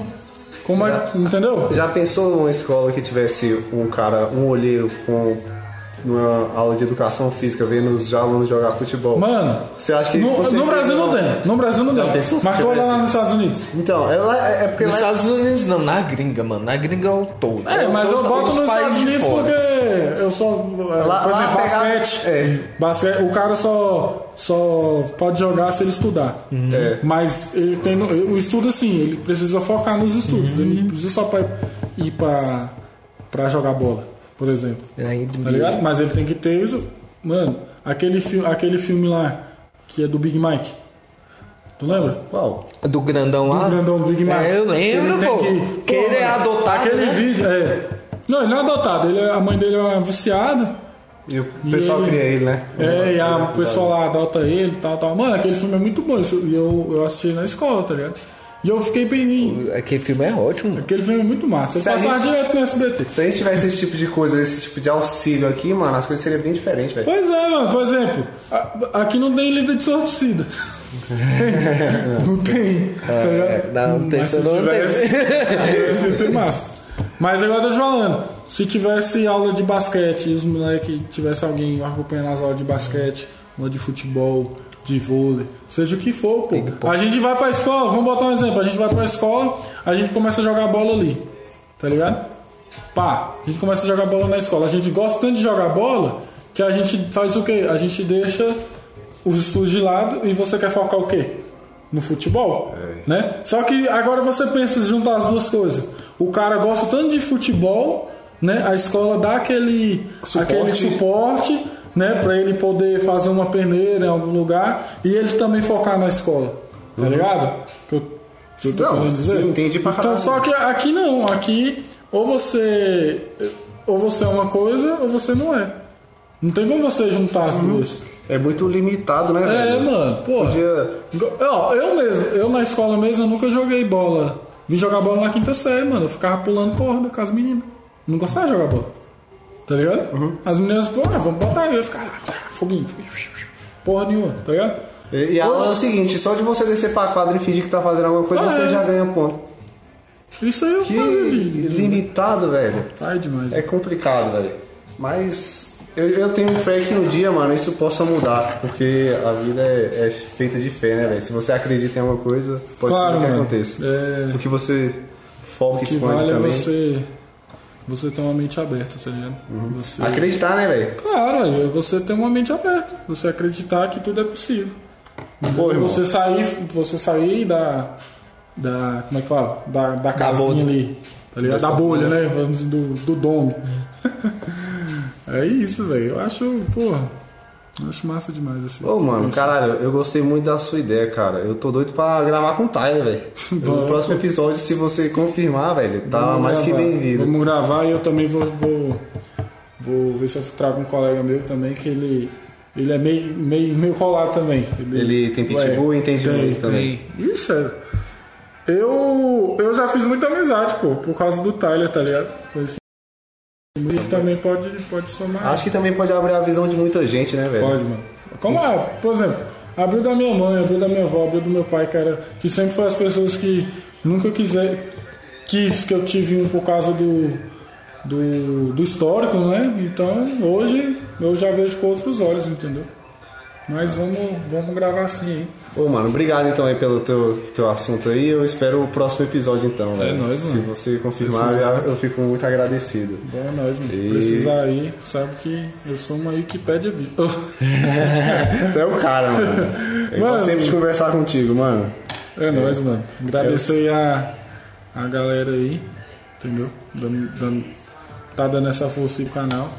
Como é, entendeu? Já pensou numa escola que tivesse um cara, um olheiro com uma aula de educação física vendo os alunos jogar futebol? Mano, Você acha que no, no Brasil não tem. No Brasil não Já tem. Mas tô lá nos Estados Unidos. Então, é, lá- é porque Nos lá- Estados Unidos não, na gringa, mano. Na gringa é o todo. É, mas eu boto os nos Estados Unidos fora. Porque eu só. é, Lá- por lá exemplo, pegar- basquete, é. basquete. O cara só, só pode jogar se ele estudar. É. Mas ele tem. O estudo, assim, ele precisa focar nos estudos. Uhum. Ele não precisa só pra ir pra, pra jogar bola, por exemplo. Aí, Tá ligado? Mas ele tem que ter isso. Mano, aquele, fi aquele filme lá que é do Big Mike. Tu lembra? Qual? Do grandão lá? Do grandão do Big Mike. É, eu lembro, Ele pô. que- Que, Pô, ele é adotado, Aquele né? vídeo, é. Não, ele não é adotado. Ele é- a mãe dele é uma viciada. E o pessoal ele- cria ele, né? É, e a, o pessoal lá adota ele e tal, tal. Mano, aquele filme é muito bom. E eu, eu assisti na escola, tá ligado? E eu fiquei bem. Aquele filme é ótimo. Aquele filme é muito massa. Eu Se passava gente- direto no SBT. Se a gente tivesse esse tipo de coisa, esse tipo de auxílio aqui, mano, as coisas seriam bem diferentes, velho. Pois é, mano. Por exemplo, aqui não tem líder de sorticida. não tem. É, não, tem se isso não tem. se tivesse, ia ser massa. Mas agora eu tô te falando. Se tivesse aula de basquete e os moleques tivesse alguém acompanhando as aulas de basquete, uma de futebol, de vôlei, seja o que for, pô. A gente vai pra escola, vamos botar um exemplo, a gente vai pra escola, a gente começa a jogar bola ali. Tá ligado? Pá, a gente começa a jogar bola na escola. A gente gosta tanto de jogar bola que a gente faz o quê? A gente deixa os estudos de lado e você quer focar o quê? No futebol, né? Só que agora você pensa em juntar as duas coisas. O cara gosta tanto de futebol, né? A escola dá aquele Suporte. aquele suporte, né, para ele poder fazer uma peneira em algum lugar e ele também focar na escola. Tá ligado? Que eu, que eu Não, dizer. pra Então, só que aqui não, aqui ou você ou você é uma coisa ou você não é. Não tem como você juntar as duas. É muito limitado, né, É, velho? mano, pô. Podia... Ó, eu mesmo, eu na escola mesmo, eu nunca joguei bola. Vim jogar bola na quinta série, mano. Eu ficava pulando corda com as meninas. Não gostava de jogar bola. Tá ligado? Uhum. As meninas, pô, ah, vamos botar aí. Eu ficava, tá, foguinho. Porra nenhuma, tá ligado? E, e a aula é o seguinte, só de você descer pra quadra e fingir que tá fazendo alguma coisa, Ah, você é. já ganha ponto. Isso aí eu Que fazia de. de- limitado, velho. Ai, demais. É complicado, velho. Mas eu, eu tenho fé que no dia, mano, isso possa mudar. Porque a vida é, é feita de fé, né, velho? Se você acredita em alguma coisa, pode Claro, ser que mano. aconteça. É. O que você foca e que expõe vale é também. você. Você ter uma mente aberta, tá ligado? Uhum. Você... Acreditar, né, velho? Claro, é você ter uma mente aberta. Você acreditar que tudo é possível. Pô, irmão. Você sair, você sair da. Da. Como é que fala? Da, da casinha bolha. ali. Tá ligado? Da bolha, né? Vamos do, do domo. é isso, velho. Eu acho, porra. Eu acho massa demais assim. Ô, mano, Pensar. caralho, eu gostei muito da sua ideia, cara. Eu tô doido pra gravar com o Tyler, velho. No próximo episódio, se você confirmar, velho, tá Vamos mais que gravar. bem-vindo. Vamos gravar e eu também vou, vou. Vou ver se eu trago um colega meu também que ele. ele é meio, meio, meio colado também. Ele tem pitbull e entende tem, muito também. Tem. Ixi, é. eu, eu já fiz muita amizade, pô, por causa do Tyler, tá ligado? Esse também pode, pode somar. Acho que também pode abrir a visão de muita gente, né, velho? Pode, mano. Como é, por exemplo, abriu da minha mãe, abriu da minha avó, abriu do meu pai, que, era, que sempre foi as pessoas que nunca quiser, quis que eu tive um por causa do, do, do histórico, né? Então hoje eu já vejo com outros olhos, entendeu? Mas vamos, vamos gravar assim, hein? Ô, mano, obrigado então aí pelo teu, teu assunto aí. Eu espero o próximo episódio então, É velho. nóis, Se mano. você confirmar, Precisar. eu, eu fico muito agradecido. Bom, é nóis, mano. E- Precisar aí, sabe que eu sou uma Wikipédia vida. Tu é o cara, mano. Eu Mano. gosto sempre de conversar contigo, mano. É nóis, mano. Agradecer aí a, a galera aí, entendeu? Dando, dando- tá dando essa força aí pro canal.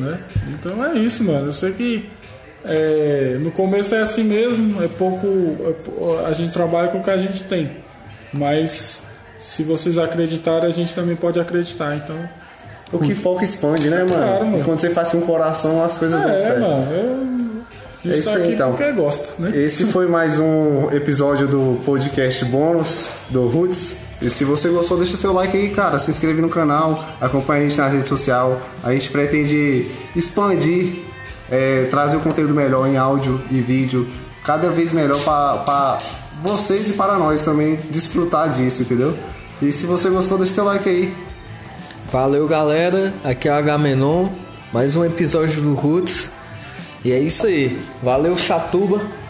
Né? Então é isso, mano. Eu sei que é, no começo é assim mesmo, é pouco. é a gente trabalha com o que a gente tem. Mas se vocês acreditarem, a gente também pode acreditar. Então. O que foca expande, né, mano? Claro, mano. E Quando você faz com o coração, as coisas dão É, certo. mano. Eu, a É isso tá aí, então. porque gosta, né? Esse foi mais um episódio do podcast bônus do Roots. E se você gostou, deixa seu like aí, cara. Se inscreve no canal, acompanha a gente nas redes sociais. A gente pretende expandir, é, trazer o conteúdo melhor em áudio e vídeo, cada vez melhor para vocês e para nós também desfrutar disso, entendeu? E se você gostou, deixa seu like aí. Valeu, galera. Aqui é o Agamenon. Mais um episódio do Roots. E é isso aí. Valeu, Chatuba.